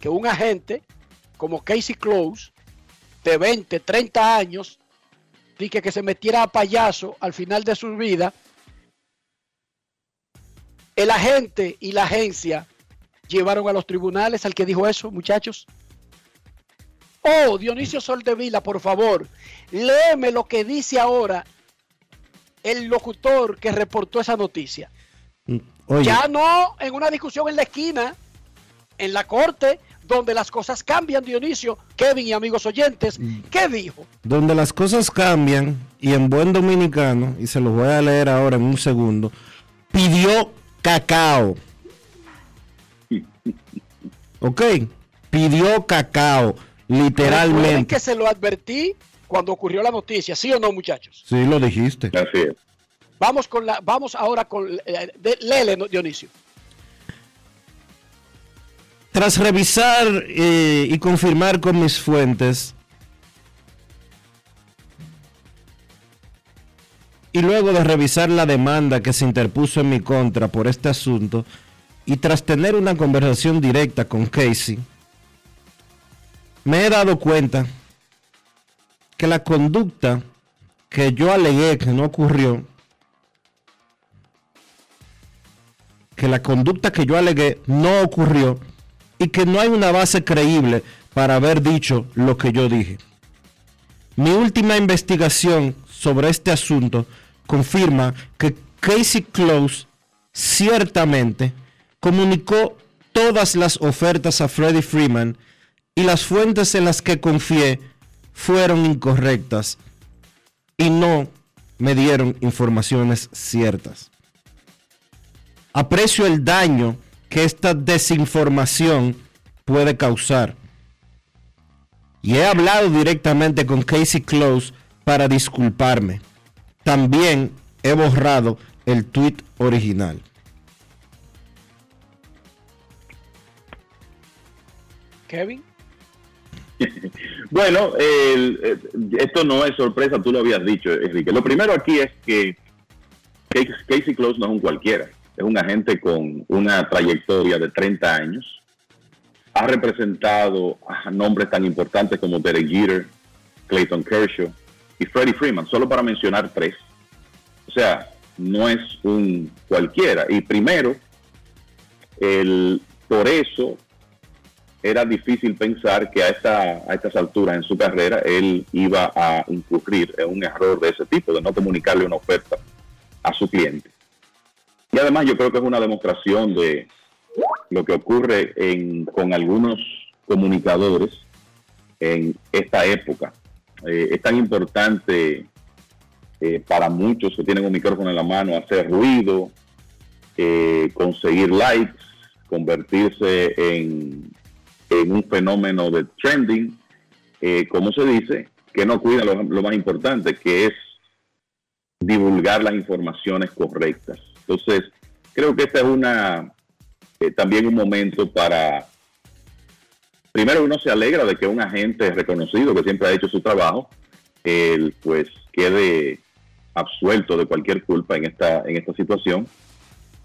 que un agente como Casey Close, de 20, 30 años, y que, que se metiera a payaso al final de su vida, el agente y la agencia llevaron a los tribunales al que dijo eso, muchachos. Oh, Dionisio Soldevila, por favor, léeme lo que dice ahora el locutor que reportó esa noticia. Oye, Ya no en una discusión en la esquina, en la corte, donde las cosas cambian, Dionisio, Kevin y amigos oyentes. ¿Qué dijo? donde las cosas cambian y en buen dominicano, y se los voy a leer ahora en un segundo, pidió cacao. Ok, pidió cacao, Recuerden literalmente. que se lo advertí cuando ocurrió la noticia, ¿sí o no, muchachos? Sí, lo dijiste. Así es. Vamos con la, vamos ahora con eh, de- no, Dionisio. Tras revisar eh, y confirmar con mis fuentes, y luego de revisar la demanda que se interpuso en mi contra por este asunto, y tras tener una conversación directa con Casey, me he dado cuenta que la conducta que yo alegué que no ocurrió, que la conducta que yo alegué no ocurrió y que no hay una base creíble para haber dicho lo que yo dije. Mi última investigación sobre este asunto confirma que Casey Close ciertamente comunicó todas las ofertas a Freddie Freeman y las fuentes en las que confié fueron incorrectas y no me dieron informaciones ciertas. Aprecio el daño que esta desinformación puede causar. Y he hablado directamente con Casey Close para disculparme. También he borrado el tweet original. Kevin. Bueno, el- eh, esto no es sorpresa, tú lo habías dicho, Enrique. Lo primero aquí es que Casey Close no es un cualquiera, es un agente con una trayectoria de 30 años. Ha representado a nombres tan importantes como Derek Jeter, Clayton Kershaw y Freddie Freeman, solo para mencionar tres. O sea, no es un cualquiera. Y primero, el, por eso era difícil pensar que a, esta, a estas alturas en su carrera él iba a incurrir en un error de ese tipo, de no comunicarle una oferta a su cliente. Y además yo creo que es una demostración de lo que ocurre en, con algunos comunicadores en esta época. Eh, es tan importante eh, para muchos que tienen un micrófono en la mano hacer ruido, eh, conseguir likes, convertirse en, en un fenómeno de trending, eh, como se dice, que no cuida lo, más importante, que es divulgar las informaciones correctas. Entonces, creo que esta es una eh, también un momento para primero uno se alegra de que un agente reconocido que siempre ha hecho su trabajo, él pues quede absuelto de cualquier culpa en esta en esta situación.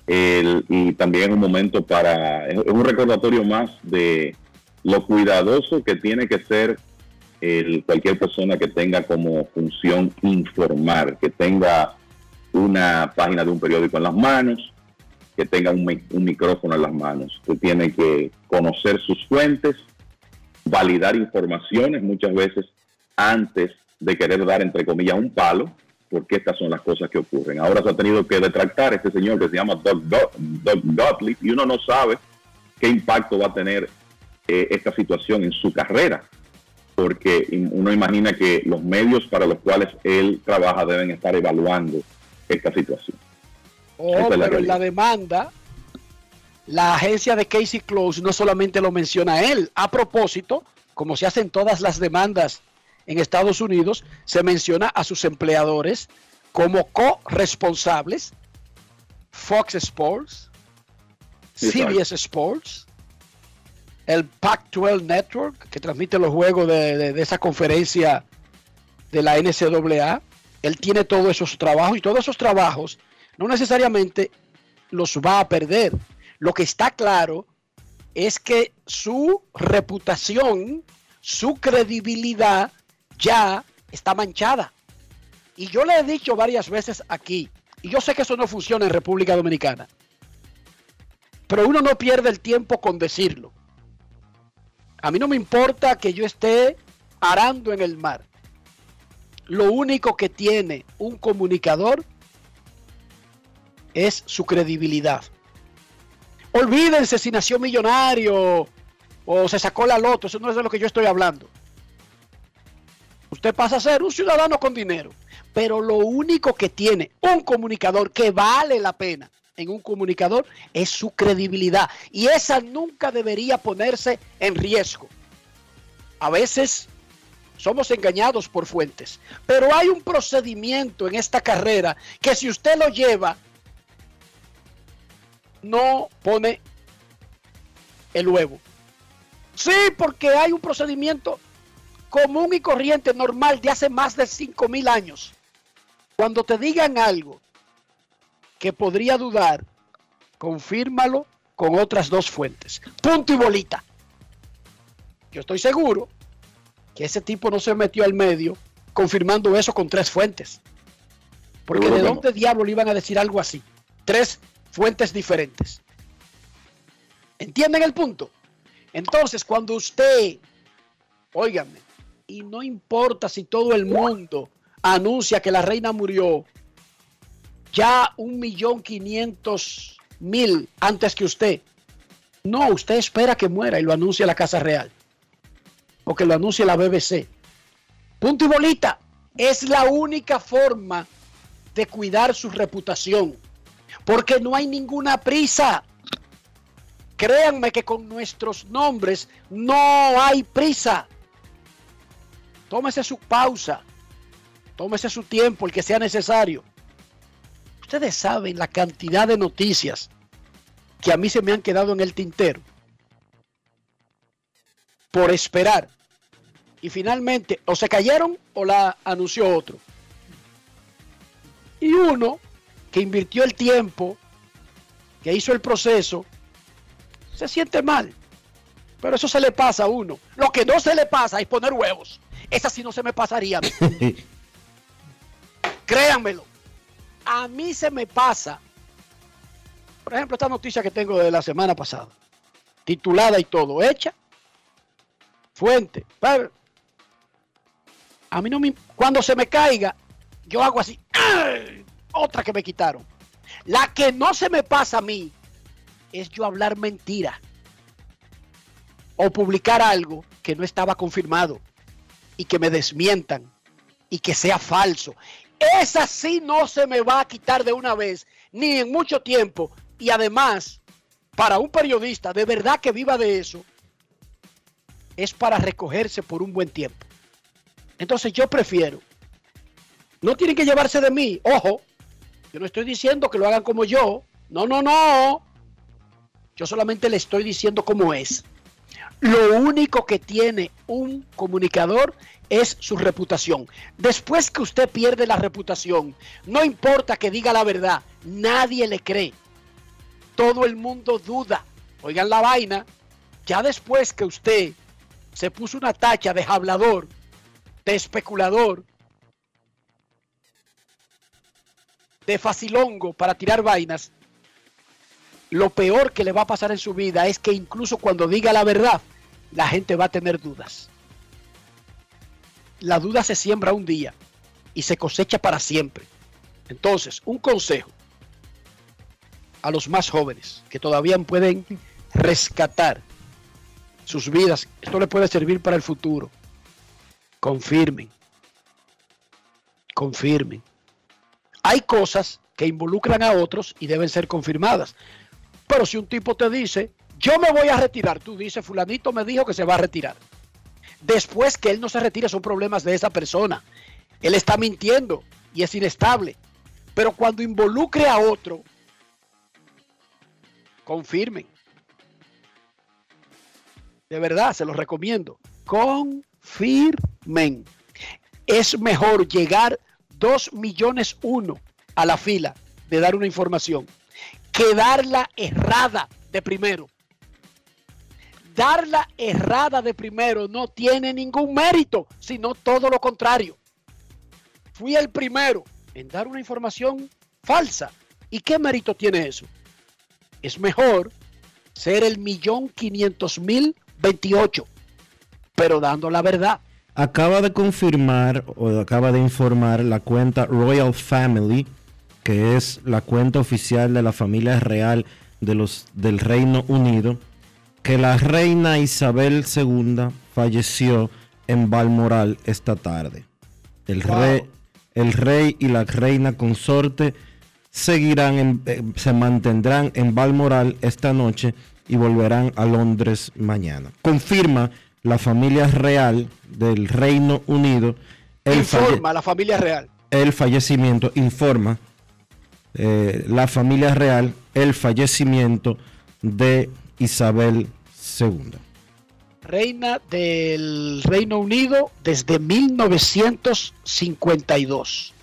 El- y también un momento para es un recordatorio más de lo cuidadoso que tiene que ser el, cualquier persona que tenga como función informar, que tenga una página de un periódico en las manos, que tenga un, mi- un micrófono en las manos. Usted tiene que conocer sus fuentes, validar informaciones muchas veces antes de querer dar, entre comillas, un palo, porque estas son las cosas que ocurren. Ahora se ha tenido que detractar este señor que se llama Doug Gottlieb y uno no sabe qué impacto va a tener eh, esta situación en su carrera, porque uno imagina que los medios para los cuales él trabaja deben estar evaluando esta situación. Oh, es pero en la demanda, la agencia de Casey Close no solamente lo menciona a él. A propósito, como se hacen todas las demandas en Estados Unidos, se menciona a sus empleadores como corresponsables, Fox Sports, Exacto. CBS Sports, el Pac-12 Network, que transmite los juegos de, de- de esa conferencia de la NCAA. Él tiene todos esos trabajos y todos esos trabajos no necesariamente los va a perder. Lo que está claro es que su reputación, su credibilidad ya está manchada. Y yo le he dicho varias veces aquí, y yo sé que eso no funciona en República Dominicana, pero uno no pierde el tiempo con decirlo. A mí no me importa que yo esté arando en el mar. Lo único que tiene un comunicador es su credibilidad. Olvídense si nació millonario o se sacó la loto, eso no es de lo que yo estoy hablando. Usted pasa a ser un ciudadano con dinero, pero lo único que tiene un comunicador que vale la pena en un comunicador es su credibilidad y esa nunca debería ponerse en riesgo. A veces somos engañados por fuentes, pero hay un procedimiento en esta carrera que si usted lo lleva, no pone el huevo. Sí, porque hay un procedimiento común y corriente, normal, de hace más de 5 mil años. Cuando te digan algo que podría dudar, confírmalo con otras dos fuentes. Punto y bolita. Yo estoy seguro que ese tipo no se metió al medio confirmando eso con tres fuentes. Porque de dónde diablo le iban a decir algo así. Tres fuentes diferentes. ¿Entienden el punto? Entonces, cuando usted, óigame, y no importa si todo el mundo anuncia que la reina murió ya un millón quinientos mil antes que usted. No, usted espera que muera y lo anuncia la Casa Real. O que lo anuncie la BBC. Punto y bolita. Es la única forma de cuidar su reputación. Porque no hay ninguna prisa. Créanme que con nuestros nombres no hay prisa. Tómese su pausa. Tómese su tiempo, el que sea necesario. Ustedes saben la cantidad de noticias que a mí se me han quedado en el tintero por esperar. Y finalmente o se cayeron o la anunció otro. Y uno que invirtió el tiempo, que hizo el proceso, se siente mal. Pero eso se le pasa a uno. Lo que no se le pasa es poner huevos. Esa sí no se me pasaría. a mí. Créanmelo. A mí se me pasa. Por ejemplo, esta noticia que tengo de la semana pasada. Titulada y todo. Hecha. Fuente. Pero, a mí no me... Cuando se me caiga, yo hago así. ¡ay! Otra que me quitaron. La que no se me pasa a mí es yo hablar mentira. O publicar algo que no estaba confirmado. Y que me desmientan. Y que sea falso. Esa sí no se me va a quitar de una vez, ni en mucho tiempo. Y además, para un periodista de verdad que viva de eso, es para recogerse por un buen tiempo. Entonces yo prefiero, no tienen que llevarse de mí, ojo, yo no estoy diciendo que lo hagan como yo, no, no, no, yo solamente le estoy diciendo cómo es. Lo único que tiene un comunicador es su reputación. Después que usted pierde la reputación, no importa que diga la verdad, nadie le cree. Todo el mundo duda. Oigan la vaina, ya después que usted se puso una tacha de hablador, de especulador, de facilongo para tirar vainas, lo peor que le va a pasar en su vida es que incluso cuando diga la verdad, la gente va a tener dudas. La duda se siembra un día y se cosecha para siempre. Entonces, un consejo a los más jóvenes que todavía pueden rescatar sus vidas, esto le puede servir para el futuro. Confirmen. Confirmen. Hay cosas que involucran a otros y deben ser confirmadas. Pero si un tipo te dice, yo me voy a retirar, tú dices, fulanito me dijo que se va a retirar. Después que él no se retire son problemas de esa persona. Él está mintiendo y es inestable. Pero cuando involucre a otro, confirmen. De verdad, se los recomiendo. Confirmen. Es mejor llegar 2 millones uno a la fila de dar una información que darla errada de primero. Darla errada de primero no tiene ningún mérito, sino todo lo contrario. Fui el primero en dar una información falsa. ¿Y qué mérito tiene eso? Es mejor ser el millón quinientos mil veintiocho, pero dando la verdad. Acaba de confirmar o acaba de informar la cuenta Royal Family que es la cuenta oficial de la familia real de los, del Reino Unido, que la reina Isabel II falleció en Balmoral esta tarde. El, rey, el rey y la reina consorte seguirán, en- eh, se mantendrán en Balmoral esta noche y volverán a Londres mañana. Confirma la familia real del Reino Unido el, Informa la familia real. el fallecimiento, informa eh, la familia real el fallecimiento de Isabel II. Reina del Reino Unido desde 1952.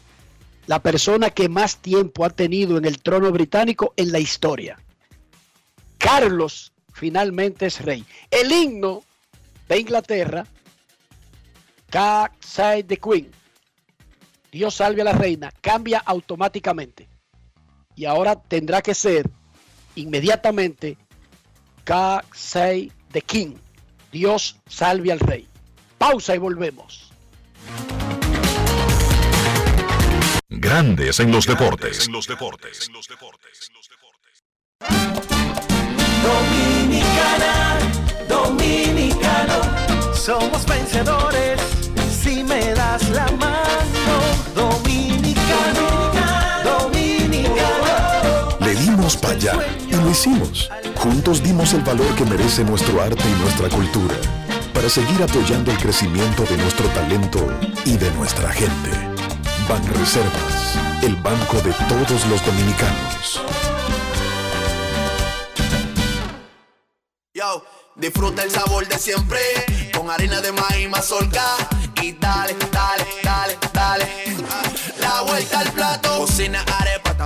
La persona que más tiempo ha tenido en el trono británico en la historia. Carlos finalmente es rey. El himno de Inglaterra, God the Queen, Dios salve a la reina, cambia automáticamente. Y ahora tendrá que ser inmediatamente God Save the King. Dios salve al rey. Pausa y volvemos. Grandes en los deportes. Dominicana, dominicano, somos vencedores si me das la mano. Dominicano, dominicano. Le dimos para allá lo hicimos. Juntos dimos el valor que merece nuestro arte y nuestra cultura para seguir apoyando el crecimiento de nuestro talento y de nuestra gente. Banreservas, el banco de todos los dominicanos. Yo, disfruta el sabor de siempre con harina de maíz mazorca y dale, dale, dale, dale. La vuelta al plato, cocina arepa,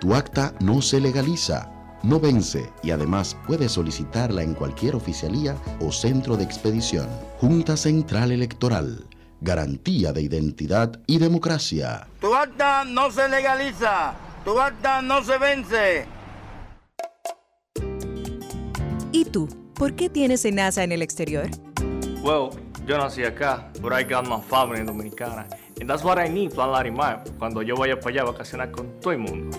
Tu acta no se legaliza, no vence y además puedes solicitarla en cualquier oficialía o centro de expedición. Junta Central Electoral. Garantía de identidad y democracia. Tu acta no se legaliza, tu acta no se vence. ¿Y tú? ¿Por qué tienes NASA en el exterior? Well, yo nací acá, but I got my family dominicana. And that's what I need, Plan Larimar, cuando yo vaya para allá a vacacionar con todo el mundo.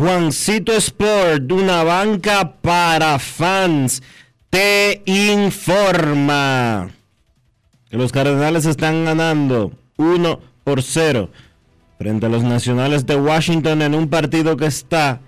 Juancito Sport, una banca para fans, te informa que los Cardenales están ganando 1 por 0 frente a los Nacionales de Washington en un partido que está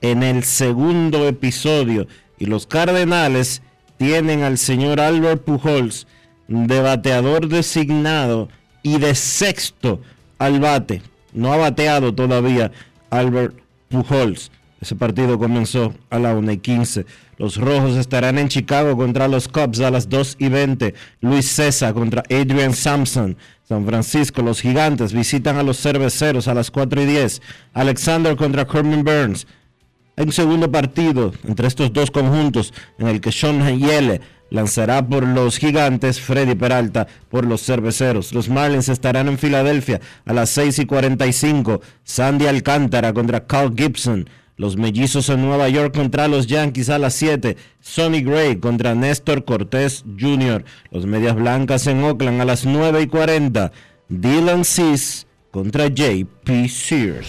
en el segundo episodio y los Cardenales tienen al señor Albert Pujols de bateador designado y de sexto al bate. No ha bateado todavía Albert Pujols. Ese partido comenzó a la 1 y 15. Los rojos estarán en Chicago contra los Cubs a las 2 y 20. Luis César contra Adrian Sampson. San Francisco, los gigantes visitan a los cerveceros a las 4 y 10. Alexander contra Corbin Burns. Hay un segundo partido entre estos dos conjuntos en el que Sean Yele lanzará por los gigantes, Freddy Peralta por los cerveceros. Los Marlins estarán en Filadelfia a las 6 y 45. Sandy Alcántara contra Carl Gibson. Los mellizos en Nueva York contra los Yankees a las 7. Sonny Gray contra Néstor Cortés Jr. Los Medias Blancas en Oakland a las 9 y 40. Dylan Cease contra J.P. Sears.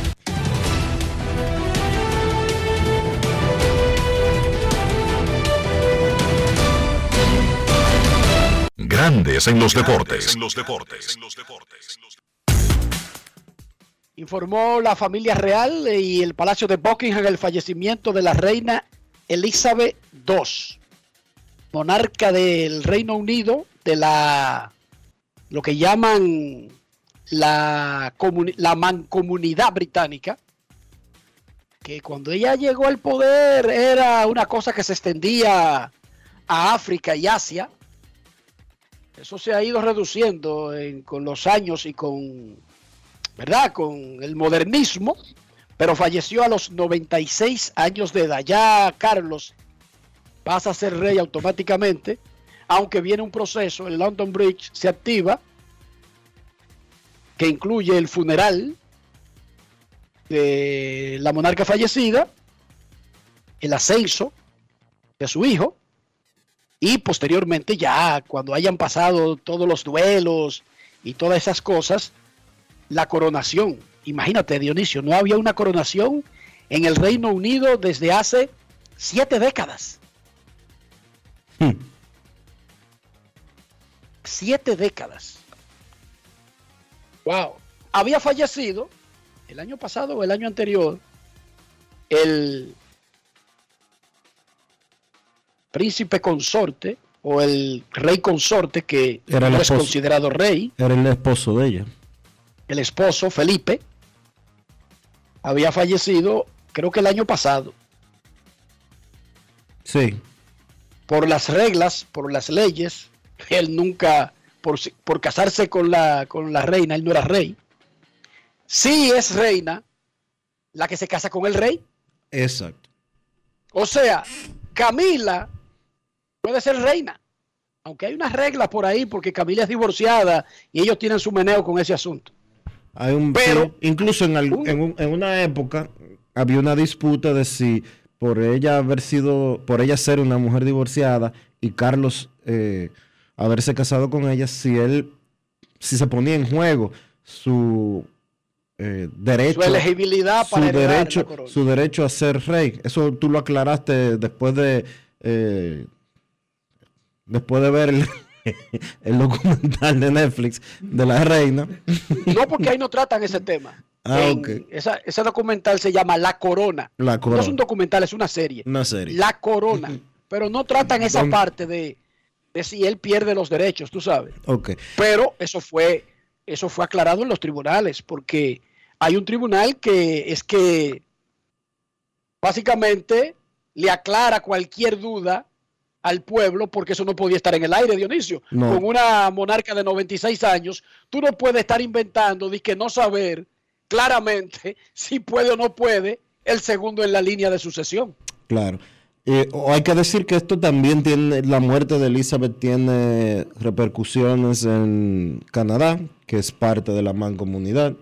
Grandes en los deportes. Informó la familia real y el Palacio de Buckingham el fallecimiento de la reina Elizabeth II, monarca del Reino Unido, de la lo que llaman la, la mancomunidad británica, que cuando ella llegó al poder era una cosa que se extendía a África y Asia. Eso se ha ido reduciendo en- con los años y con, ¿verdad? Con el modernismo, pero falleció a los 96 años de edad. Ya Carlos pasa a ser rey automáticamente, aunque viene un proceso, el London Bridge se activa, que incluye el funeral de la monarca fallecida, el ascenso de su hijo, y posteriormente ya cuando hayan pasado todos los duelos y todas esas cosas, la coronación. Imagínate, Dionisio, no había una coronación en el Reino Unido desde hace siete décadas. Siete décadas. Wow. Había fallecido el año pasado o el año anterior el príncipe consorte o el rey consorte que Era no es considerado rey, Era el esposo de ella. el esposo Felipe, había fallecido creo que el año pasado Sí. por las reglas, por las leyes. Él nunca, por, por casarse con la, con la reina, él no era rey. Sí es reina la que se casa con el rey. Exacto. O sea, Camila puede ser reina. Aunque hay unas reglas por ahí porque Camila es divorciada y ellos tienen su meneo con ese asunto. Hay un, Pero- incluso en, algún- en, un- en una época había una disputa de si por ella haber sido, por ella ser una mujer divorciada y Carlos eh, haberse casado con ella, si él, si se ponía en juego su eh, derecho, Su elegibilidad su para la derecho, su derecho a ser rey. Eso tú lo aclaraste después de eh, después de ver el, el documental de Netflix de la reina. No porque ahí no tratan ese tema. Ah, En- ok. esa- ese documental se llama La Corona. La No es corona. un documental, es una serie. Una serie. La Corona. Pero no tratan esa ¿Dónde? parte de, de si él pierde los derechos, tú sabes. Ok. Pero eso fue, eso fue aclarado en los tribunales, porque hay un tribunal que es que básicamente le aclara cualquier duda al pueblo, porque eso no podía estar en el aire, Dionisio. No. Con una monarca de 96 años, tú no puedes estar inventando de que no saber claramente si puede o no puede el segundo en la línea de sucesión. Claro. Eh, o hay que decir que esto también tiene, la muerte de Elizabeth tiene repercusiones en Canadá, que es parte de la mancomunidad,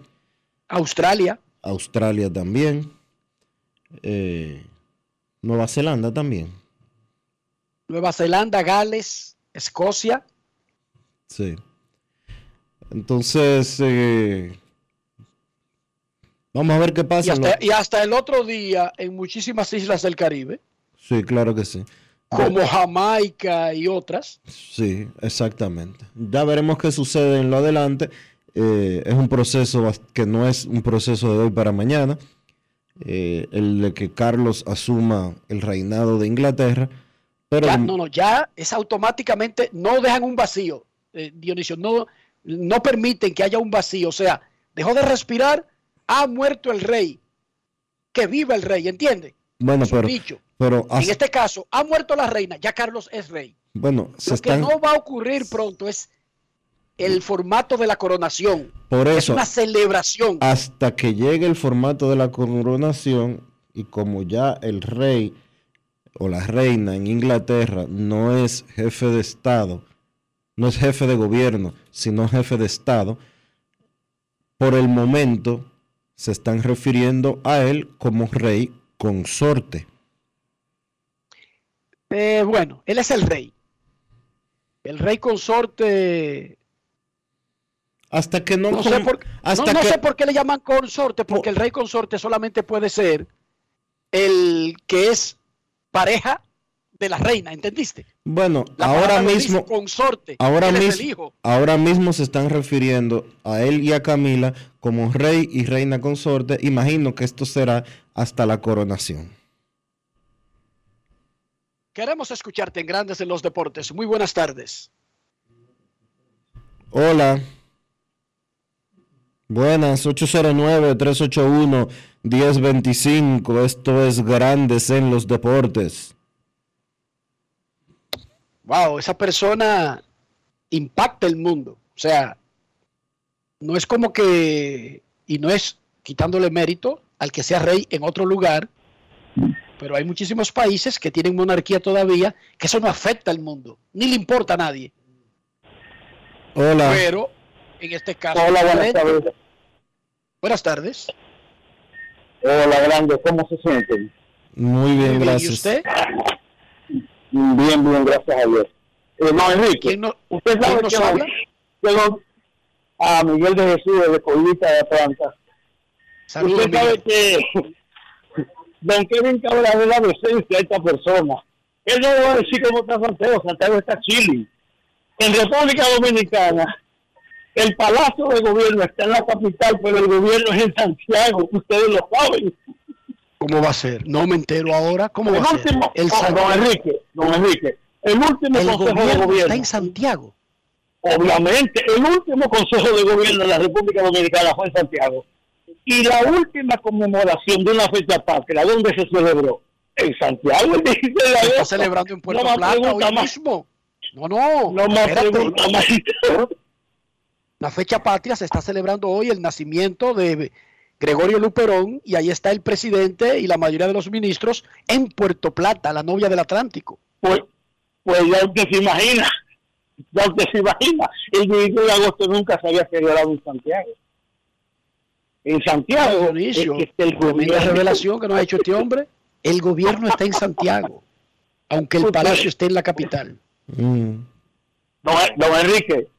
Australia, Australia también, eh, Nueva Zelanda también. Nueva Zelanda, Gales, Escocia, Sí. Entonces, eh, vamos a ver qué y pasa. y hasta el otro día en muchísimas islas del Caribe, Sí, claro que sí. como Jamaica y otras. Sí, exactamente. Ya veremos qué sucede en lo adelante. Eh, es un proceso que no es un proceso de hoy para mañana. eh, el de que Carlos asuma el reinado de Inglaterra. Pero Ya, no, no, ya es automáticamente, no dejan un vacío, eh, Dionisio, no, no permiten que haya un vacío, o sea, dejó de respirar, ha muerto el rey, que viva el rey, ¿entiende? bueno, Es pero, dicho. pero En este caso, ha muerto la reina, ya Carlos es rey. bueno, se Lo que no va a ocurrir pronto es el formato de la coronación. por es eso una celebración. hasta que llegue el formato de la coronación y como ya el rey o la reina en Inglaterra no es jefe de estado, no es jefe de gobierno, sino jefe de estado, por el momento se están refiriendo a él como rey consorte. Eh, bueno, él es el rey. El rey consorte. Hasta que no, No, sé por, hasta no- no que- sé por qué le llaman consorte, porque el rey consorte solamente puede ser el que es pareja de la reina, ¿entendiste? Bueno, La ahora mismo, consorte. ahora mismo, ahora mismo se están refiriendo a él y a Camila como rey y reina consorte. Imagino que esto será hasta la coronación. Queremos escucharte en Grandes en los Deportes. Muy buenas tardes. Hola. Buenas, 809-381-1025. Esto es Grandes en los Deportes. Wow, esa persona impacta el mundo. O sea, no es como que, y no es quitándole mérito al que sea rey en otro lugar, pero hay muchísimos países que tienen monarquía todavía, que eso no afecta al mundo, ni le importa a nadie. Hola. Pero en este caso. Hola, buenas tardes. Buenas tardes. Hola, grande, ¿cómo se sienten? Muy bien, bien, ¿y gracias. usted? Bien, bien, gracias a Dios. Eh, no, Enrique, usted quién sabe nos que habla? tengo a Miguel de Jesús de Colita de Atlanta. Saludos, usted sabe que Don Kevin Cabral es la decencia de esta persona. Él no va a decir cómo está Santiago, Santiago está chile. En República Dominicana, el Palacio de Gobierno está en la capital, pero el gobierno es en Santiago, ustedes lo saben. ¿Cómo va a ser? No me entero ahora. ¿Cómo va el a ser? último, El oh, San- don Enrique, don Enrique, el último El consejo de gobierno está en Santiago. Obviamente, el último consejo de gobierno de la República Dominicana fue en Santiago. Y la última conmemoración de una fecha patria, ¿dónde se celebró? En Santiago, el 16 de Se está celebrando en Puerto No Plata hoy mismo. No, no. No más pregunta más. La fecha patria se está celebrando hoy el nacimiento de Gregorio Luperón y ahí está el presidente y la mayoría de los ministros en Puerto Plata, la novia del Atlántico. Pues, pues ya usted se imagina, ya usted se imagina, el 16 de agosto nunca se había celebrado en Santiago. En Santiago, Dionisio, es que el gobierno. revelación que nos ha hecho este hombre. El gobierno está en Santiago, aunque el palacio esté en la capital. Mm. Don, don Enrique,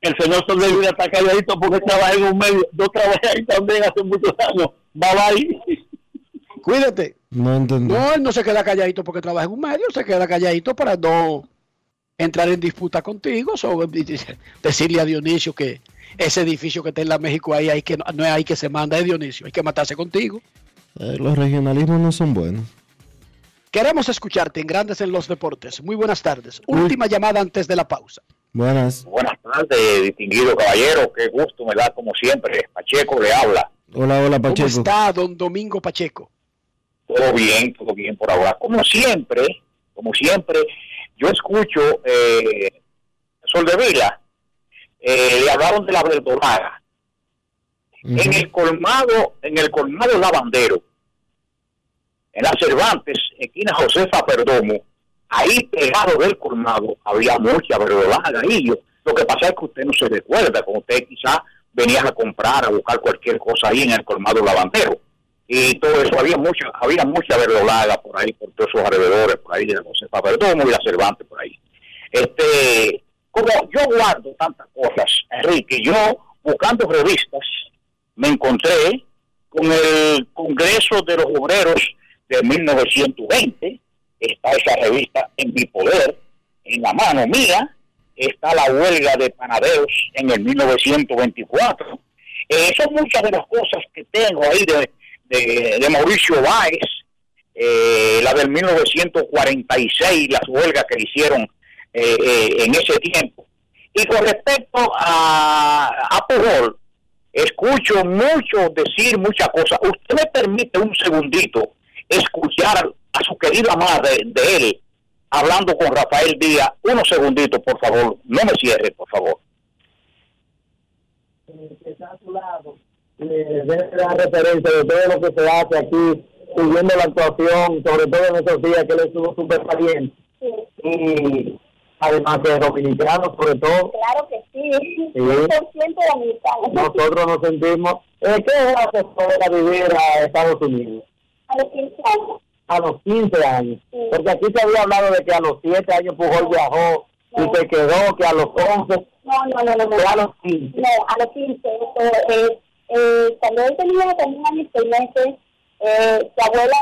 el señor Soldevila está calladito porque trabaja en un medio. Yo trabajé ahí también hace muchos años. Va ahí. Cuídate. No entendí. No, él no se queda calladito porque trabaja en un medio, se queda calladito para no entrar en disputa contigo, so, decirle a Dionisio que ese edificio que está en la México ahí, hay que, no es ahí que se manda, es Dionisio, hay que matarse contigo. Eh, los regionalismos no son buenos. Queremos escucharte en Grandes en los Deportes. Muy buenas tardes. Última llamada antes de la pausa. Buenas. Buenas tardes, distinguido caballero. Qué gusto me da, como siempre. Pacheco le habla. Hola, hola, ¿Cómo Pacheco. está don Domingo Pacheco? Todo bien, todo bien por ahora. Como siempre, como siempre, yo escucho eh, Sol de Vila. eh, le hablaron de la verdolaga. En el colmado, en el colmado lavandero, en la Cervantes, esquina Josefa Perdomo, ahí pegado del colmado había mucha verdolaga. Yo- Lo que pasa es que usted no se recuerda, como usted quizás venía a comprar, a buscar cualquier cosa ahí en el colmado lavandero. Y todo eso, había mucha, había mucha verdolaga por ahí, por todos esos alrededores, por ahí de la Josefa Perdomo y la Cervantes por ahí. Este, como yo guardo tantas cosas, Enrique, yo buscando revistas, me encontré con el Congreso de los Obreros de 1920, está esa revista en mi poder, en la mano mía, está la huelga de panaderos en el 1924. Eh, son muchas de las cosas que tengo ahí de, de, Mauricio Báez, eh, la del 1946, las huelgas que hicieron eh, eh, en ese tiempo. Y con respecto a, a Pujol, escucho mucho decir muchas cosas. Usted me permite un segundito escuchar a su querida madre de él hablando con Rafael Díaz. Unos segunditos, por favor. No me cierre, por favor. que está a su lado, le debe dar referencia de todo lo que se hace aquí, siguiendo la actuación, sobre todo en esos días que él estuvo súper valiente. Y además de dominicano, sobre todo. Claro que sí, Sí. 100% dominicano. Nosotros nos sentimos. Eh, ¿Qué hace poder a vivir a Estados Unidos? A los 15 años. A los 15 años. Porque aquí se había hablado de que a los 7 años Pujol viajó y se quedó, que a los 11. No, no, no, no. no. Que a los 15. No, a los 15. Eh, eh, eh, cuando él tenía también años y seis meses, eh, su abuela,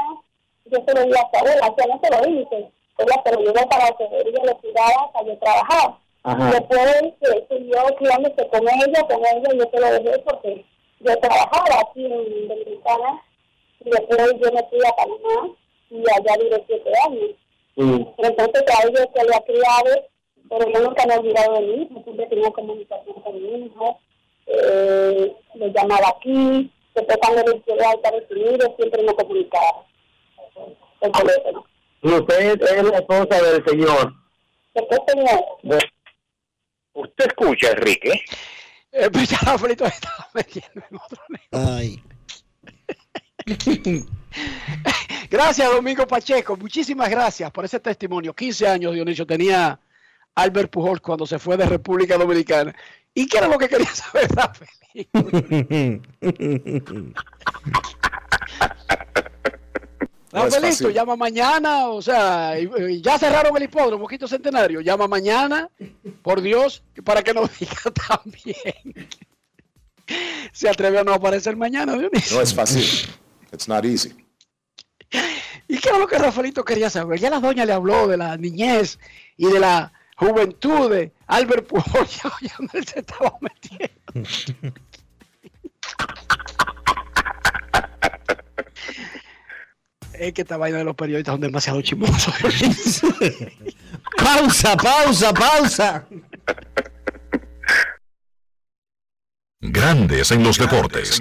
yo se lo di a su abuela, o sea, no se lo hice. Ella se lo llevó para que ella lo cuidara para yo trabajar. Ajá. Después eh, siguió criándose con ella, con ella, yo se lo dejé porque yo trabajaba aquí en Dominicana, y después yo me fui a Panamá, y allá duré siete años. Sí. Entonces a ellos se lo ha criado, pero yo nunca me he olvidado de mí, siempre tenía comunicación con mi hijo, eh, me llamaba aquí, después cuando le llegué a Estados Unidos siempre me comunicaba. El teléfono. Y usted es la esposa del señor. Después tenía Usted escucha, Enrique. Eh, pues ya Rafaelito estaba metiendo en otro Ay. Gracias, Domingo Pacheco. Muchísimas gracias por ese testimonio. 15 años, Dionisio, tenía Albert Pujol cuando se fue de República Dominicana. ¿Y qué era lo que quería saber, Rafael? No es Rafaelito, fácil. llama mañana, o sea, ya cerraron el hipódromo, Quito Centenario. Llama mañana, por Dios, para que nos diga también. Se atreve a no aparecer mañana, Dionisio. No es fácil. It's not easy. ¿Y qué era lo que Rafaelito quería saber? Ya la doña le habló de la niñez y de la juventud de Albert Pujol, ya, ya donde él se estaba metiendo. Es que esta vaina de los periodistas son demasiado chismosos. pausa, pausa, pausa. Grandes en los deportes.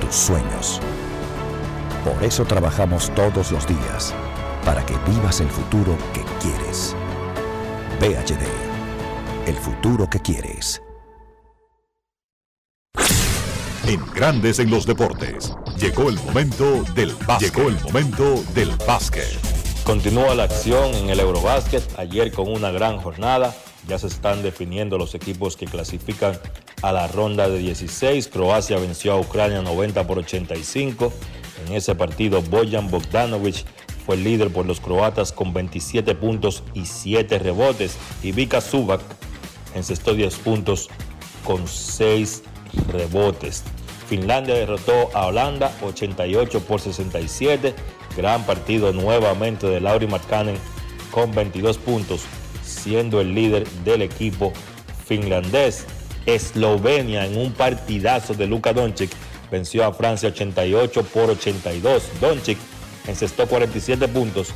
Tus sueños. Por eso trabajamos todos los días. Para que vivas el futuro que quieres. PHD. El futuro que quieres. En Grandes en los deportes. Llegó el momento del básquet. Llegó el momento del básquet. Continúa la acción en el Eurobásquet, ayer con una gran jornada. Ya se están definiendo los equipos que clasifican a la ronda de 16. Croacia venció a Ucrania 90 por 85. En ese partido, Bojan Bogdanovic fue el líder por los croatas con 27 puntos y 7 rebotes. Y Vika Subak encestó 10 puntos con 6 rebotes. Finlandia derrotó a Holanda 88 por 67. Gran partido nuevamente de Lauri Markkanen con 22 puntos, siendo el líder del equipo finlandés. Eslovenia en un partidazo de Luka Doncic venció a Francia 88 por 82. Doncic encestó 47 puntos,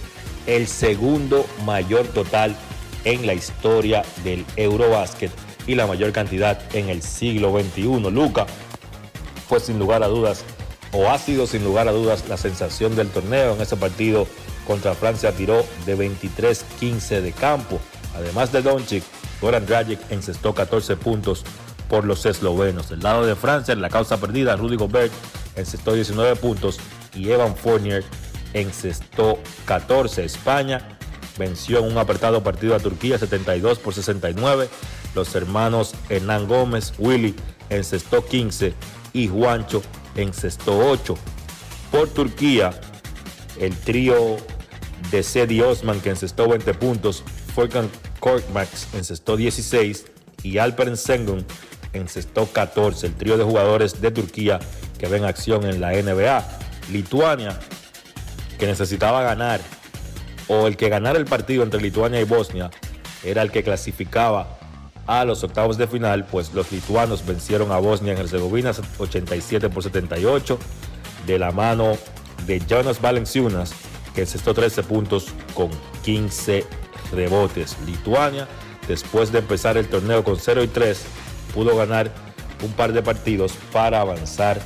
el segundo mayor total en la historia del Eurobásquet y la mayor cantidad en el siglo XXI. Luca fue sin lugar a dudas, o ha sido sin lugar a dudas, la sensación del torneo. En ese partido contra Francia tiró de 23-15 de campo. Además de Doncic, Goran Dragic encestó 14 puntos por los eslovenos. Del lado de Francia, en la causa perdida, Rudy Gobert encestó 19 puntos y Evan Fournier encestó 14. España venció en un apretado partido a Turquía 72 por 69. Los hermanos Hernán Gómez, Willy encestó 15 y Juancho encestó 8. Por Turquía, el trío de Sedi Osman que encestó 20 puntos, Furkan Korkmax encestó 16 y Alperen Sengun encestó 14. El trío de jugadores de Turquía que ven acción en la NBA. Lituania, que necesitaba ganar, o el que ganara el partido entre Lituania y Bosnia, era el que clasificaba a los octavos de final, pues los lituanos vencieron a Bosnia en Herzegovina 87 por 78 de la mano de Jonas Valenciunas, que encestó 13 puntos con 15 rebotes. Lituania, después de empezar el torneo con 0 y 3, pudo ganar un par de partidos para avanzar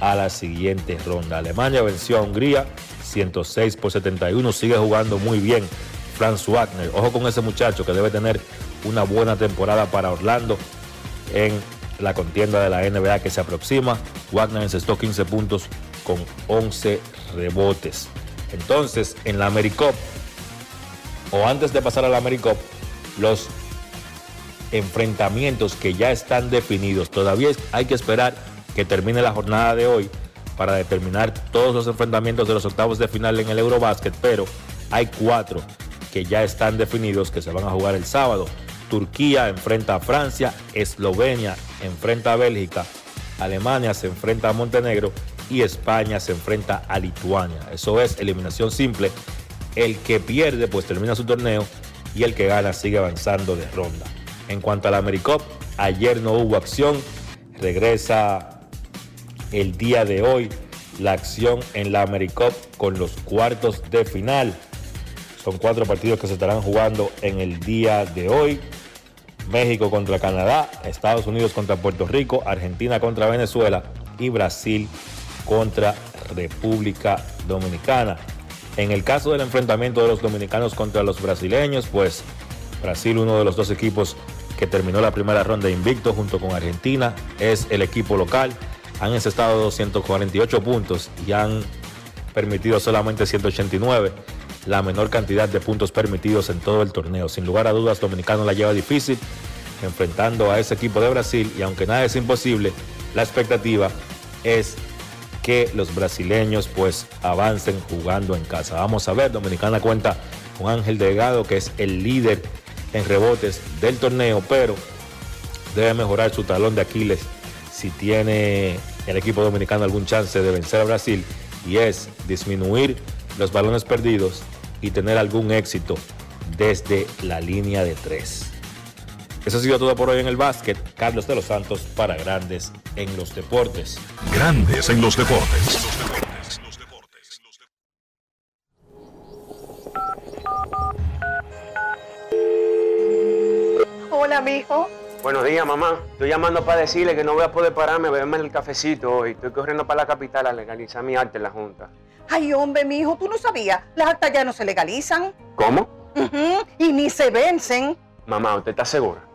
a la siguiente ronda. Alemania venció a Hungría 106 por 71, sigue jugando muy bien Franz Wagner. Ojo con ese muchacho que debe tener una buena temporada para Orlando en la contienda de la NBA que se aproxima. Wagner encestó 15 puntos con 11 rebotes. Entonces, en la AmeriCup, o antes de pasar a la AmeriCup, los enfrentamientos que ya están definidos, todavía hay que esperar que termine la jornada de hoy para determinar todos los enfrentamientos de los octavos de final en el Eurobásquet, pero hay cuatro que ya están definidos que se van a jugar el sábado. Turquía enfrenta a Francia, Eslovenia enfrenta a Bélgica, Alemania se enfrenta a Montenegro y España se enfrenta a Lituania. Eso es eliminación simple. El que pierde pues termina su torneo y el que gana sigue avanzando de ronda. En cuanto a la AmeriCup, ayer no hubo acción. Regresa el día de hoy la acción en la AmeriCup con los cuartos de final. Son cuatro partidos que se estarán jugando en el día de hoy. México contra Canadá, Estados Unidos contra Puerto Rico, Argentina contra Venezuela y Brasil contra República Dominicana. En el caso del enfrentamiento de los dominicanos contra los brasileños, pues Brasil, uno de los dos equipos que terminó la primera ronda invicto junto con Argentina, es el equipo local. Han encestado 248 puntos y han permitido solamente 189, la menor cantidad de puntos permitidos en todo el torneo. Sin lugar a dudas, Dominicano la lleva difícil enfrentando a ese equipo de Brasil y aunque nada es imposible, la expectativa es que los brasileños pues avancen jugando en casa. Vamos a ver, Dominicana cuenta con Ángel Delgado que es el líder en rebotes del torneo, pero debe mejorar su talón de Aquiles si tiene el equipo dominicano algún chance de vencer a Brasil y es disminuir los balones perdidos y tener algún éxito desde la línea de tres. Eso ha sido todo por hoy en el básquet. Carlos de los Santos para Grandes en los Deportes. Grandes en los Deportes. Hola, mijo. Buenos días, mamá. Estoy llamando para decirle que no voy a poder pararme a beberme el cafecito hoy. Estoy corriendo para la capital a legalizar mi arte en la Junta. Ay, hombre, mijo, tú no sabías. Las actas ya no se legalizan. ¿Cómo? Ujú, Y ni se vencen. Mamá, ¿usted está segura?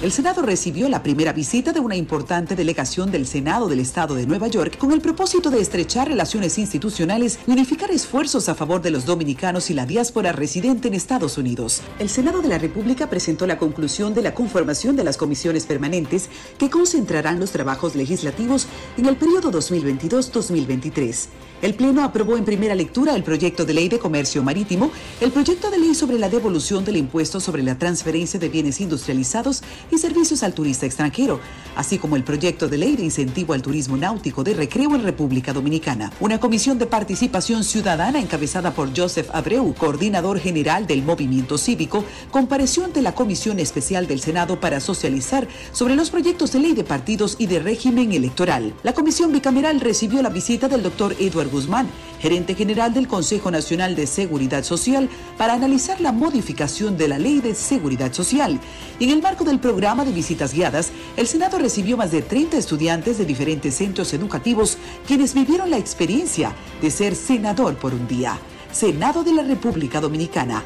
El Senado recibió la primera visita de una importante delegación del Senado del Estado de Nueva York con el propósito de estrechar relaciones institucionales y unificar esfuerzos a favor de los dominicanos y la diáspora residente en Estados Unidos. El Senado de la República presentó la conclusión de la conformación de las comisiones permanentes que concentrarán los trabajos legislativos en el periodo 2022-2023. El Pleno aprobó en primera lectura el proyecto de ley de comercio marítimo, el proyecto de ley sobre la devolución del impuesto sobre la transferencia de bienes industrializados y servicios al turista extranjero, así como el proyecto de ley de incentivo al turismo náutico de recreo en República Dominicana. Una comisión de participación ciudadana encabezada por Joseph Abreu, coordinador general del movimiento cívico, compareció ante la Comisión Especial del Senado para socializar sobre los proyectos de ley de partidos y de régimen electoral. La comisión bicameral recibió la visita del doctor Edward Guzmán, gerente general del Consejo Nacional de Seguridad Social, para analizar la modificación de la Ley de Seguridad Social. Y en el marco del programa de visitas guiadas, el Senado recibió más de 30 estudiantes de diferentes centros educativos quienes vivieron la experiencia de ser senador por un día. Senado de la República Dominicana.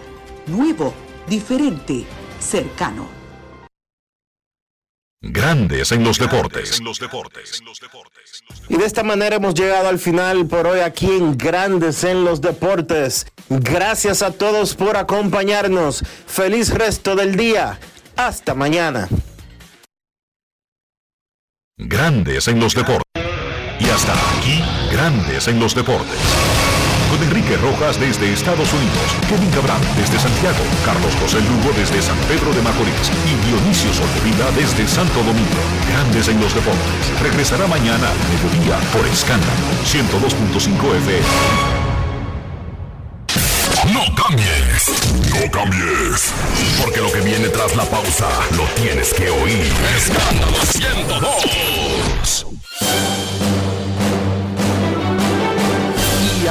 Nuevo, diferente, cercano. Grandes en los deportes. Y de esta manera hemos llegado al final por hoy aquí en Grandes en los Deportes. Gracias a todos por acompañarnos. Feliz resto del día. Hasta mañana. Grandes en los deportes. Y hasta aquí, Grandes en los deportes. Con Enrique Rojas desde Estados Unidos, Kevin Cabral desde Santiago, Carlos José Lugo desde San Pedro de Macorís y Dionisio Solterida desde Santo Domingo. Grandes en los deportes. Regresará mañana mediodía por Escándalo 102.5 FM. No cambies, no cambies, porque lo que viene tras la pausa lo tienes que oír. Escándalo 102.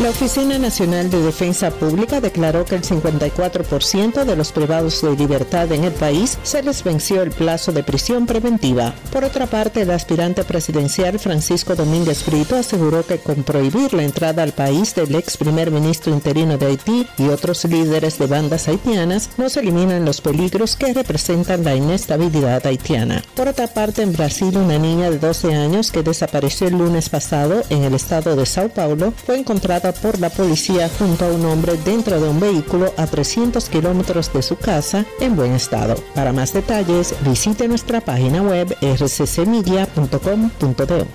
La Oficina Nacional de Defensa Pública declaró que el 54% de los privados de libertad en el país se les venció el plazo de prisión preventiva. Por otra parte, el aspirante presidencial Francisco Domínguez Brito aseguró que con prohibir la entrada al país del ex primer ministro interino de Haití y otros líderes de bandas haitianas, no se eliminan los peligros que representan la inestabilidad haitiana. Por otra parte, en Brasil, una niña de 12 años que desapareció el lunes pasado en el estado de Sao Paulo fue encontrada por la policía junto a un hombre dentro de un vehículo a 300 kilómetros de su casa en buen estado. Para más detalles, visite nuestra página web rccmedia.com.do.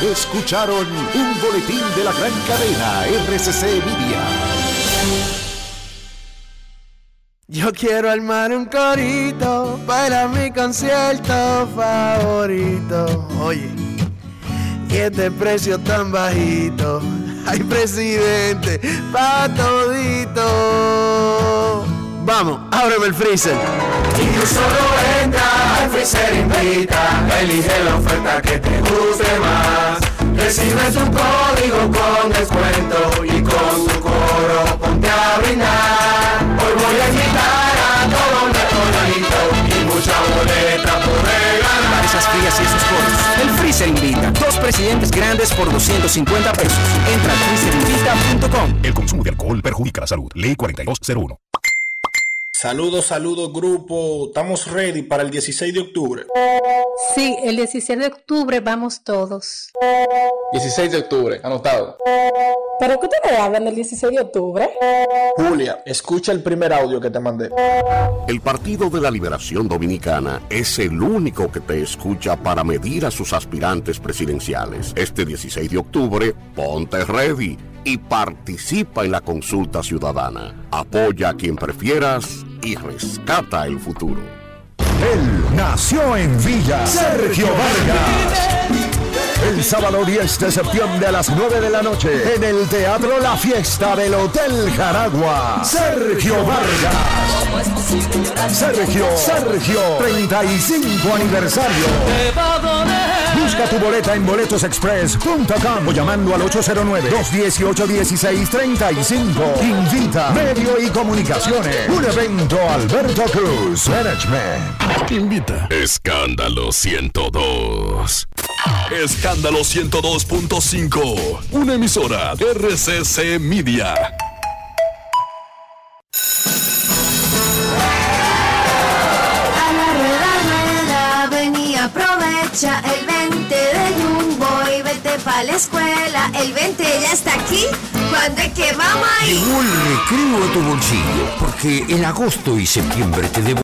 Escucharon un boletín de la gran cadena RCC Media. Yo quiero armar un corito para mi concierto favorito. Oye, y este precio tan bajito. Ay, presidente, pa' todito. Vamos, ábreme el freezer. Y tú solo entra al freezer invita, elige la oferta que te guste más. Recibes un código con descuento y con tu coro ponte a brindar. Esas frías y. El Freezer Invita. Dos presidentes grandes por 250 pesos. Entra a freezerinvita.com. El consumo de alcohol perjudica la salud. Ley 4201. Saludos, saludos grupo. Estamos ready para el 16 de octubre. Sí, el 16 de octubre vamos todos. 16 de octubre, anotado. ¿Pero qué ustedes hablan del 16 de octubre? Julia, escucha el primer audio que te mandé. El Partido de la Liberación Dominicana es el único que te escucha para medir a sus aspirantes presidenciales. Este 16 de octubre, ponte ready y participa en la consulta ciudadana. Apoya a quien prefieras y rescata el futuro. Él nació en Villa. Sergio Vargas. El sábado 10 de septiembre a las 9 de la noche en el Teatro La Fiesta del Hotel Jaragua. Sergio Vargas. Sergio, Sergio, 35 aniversario. Busca tu boleta en boletosexpress.com o llamando al 809-218-1635. Invita Medio y Comunicaciones. Un evento Alberto Cruz Management. Invita. Escándalo 102. Escándalo 102.5. Una emisora RCC Media. A la rueda, rueda, ven y aprovecha el 20 de Jumbo y vete pa' la escuela. El 20 ya está aquí, cuando es que vamos a ir? Llegó el recreo a tu bolsillo, porque en agosto y septiembre te debo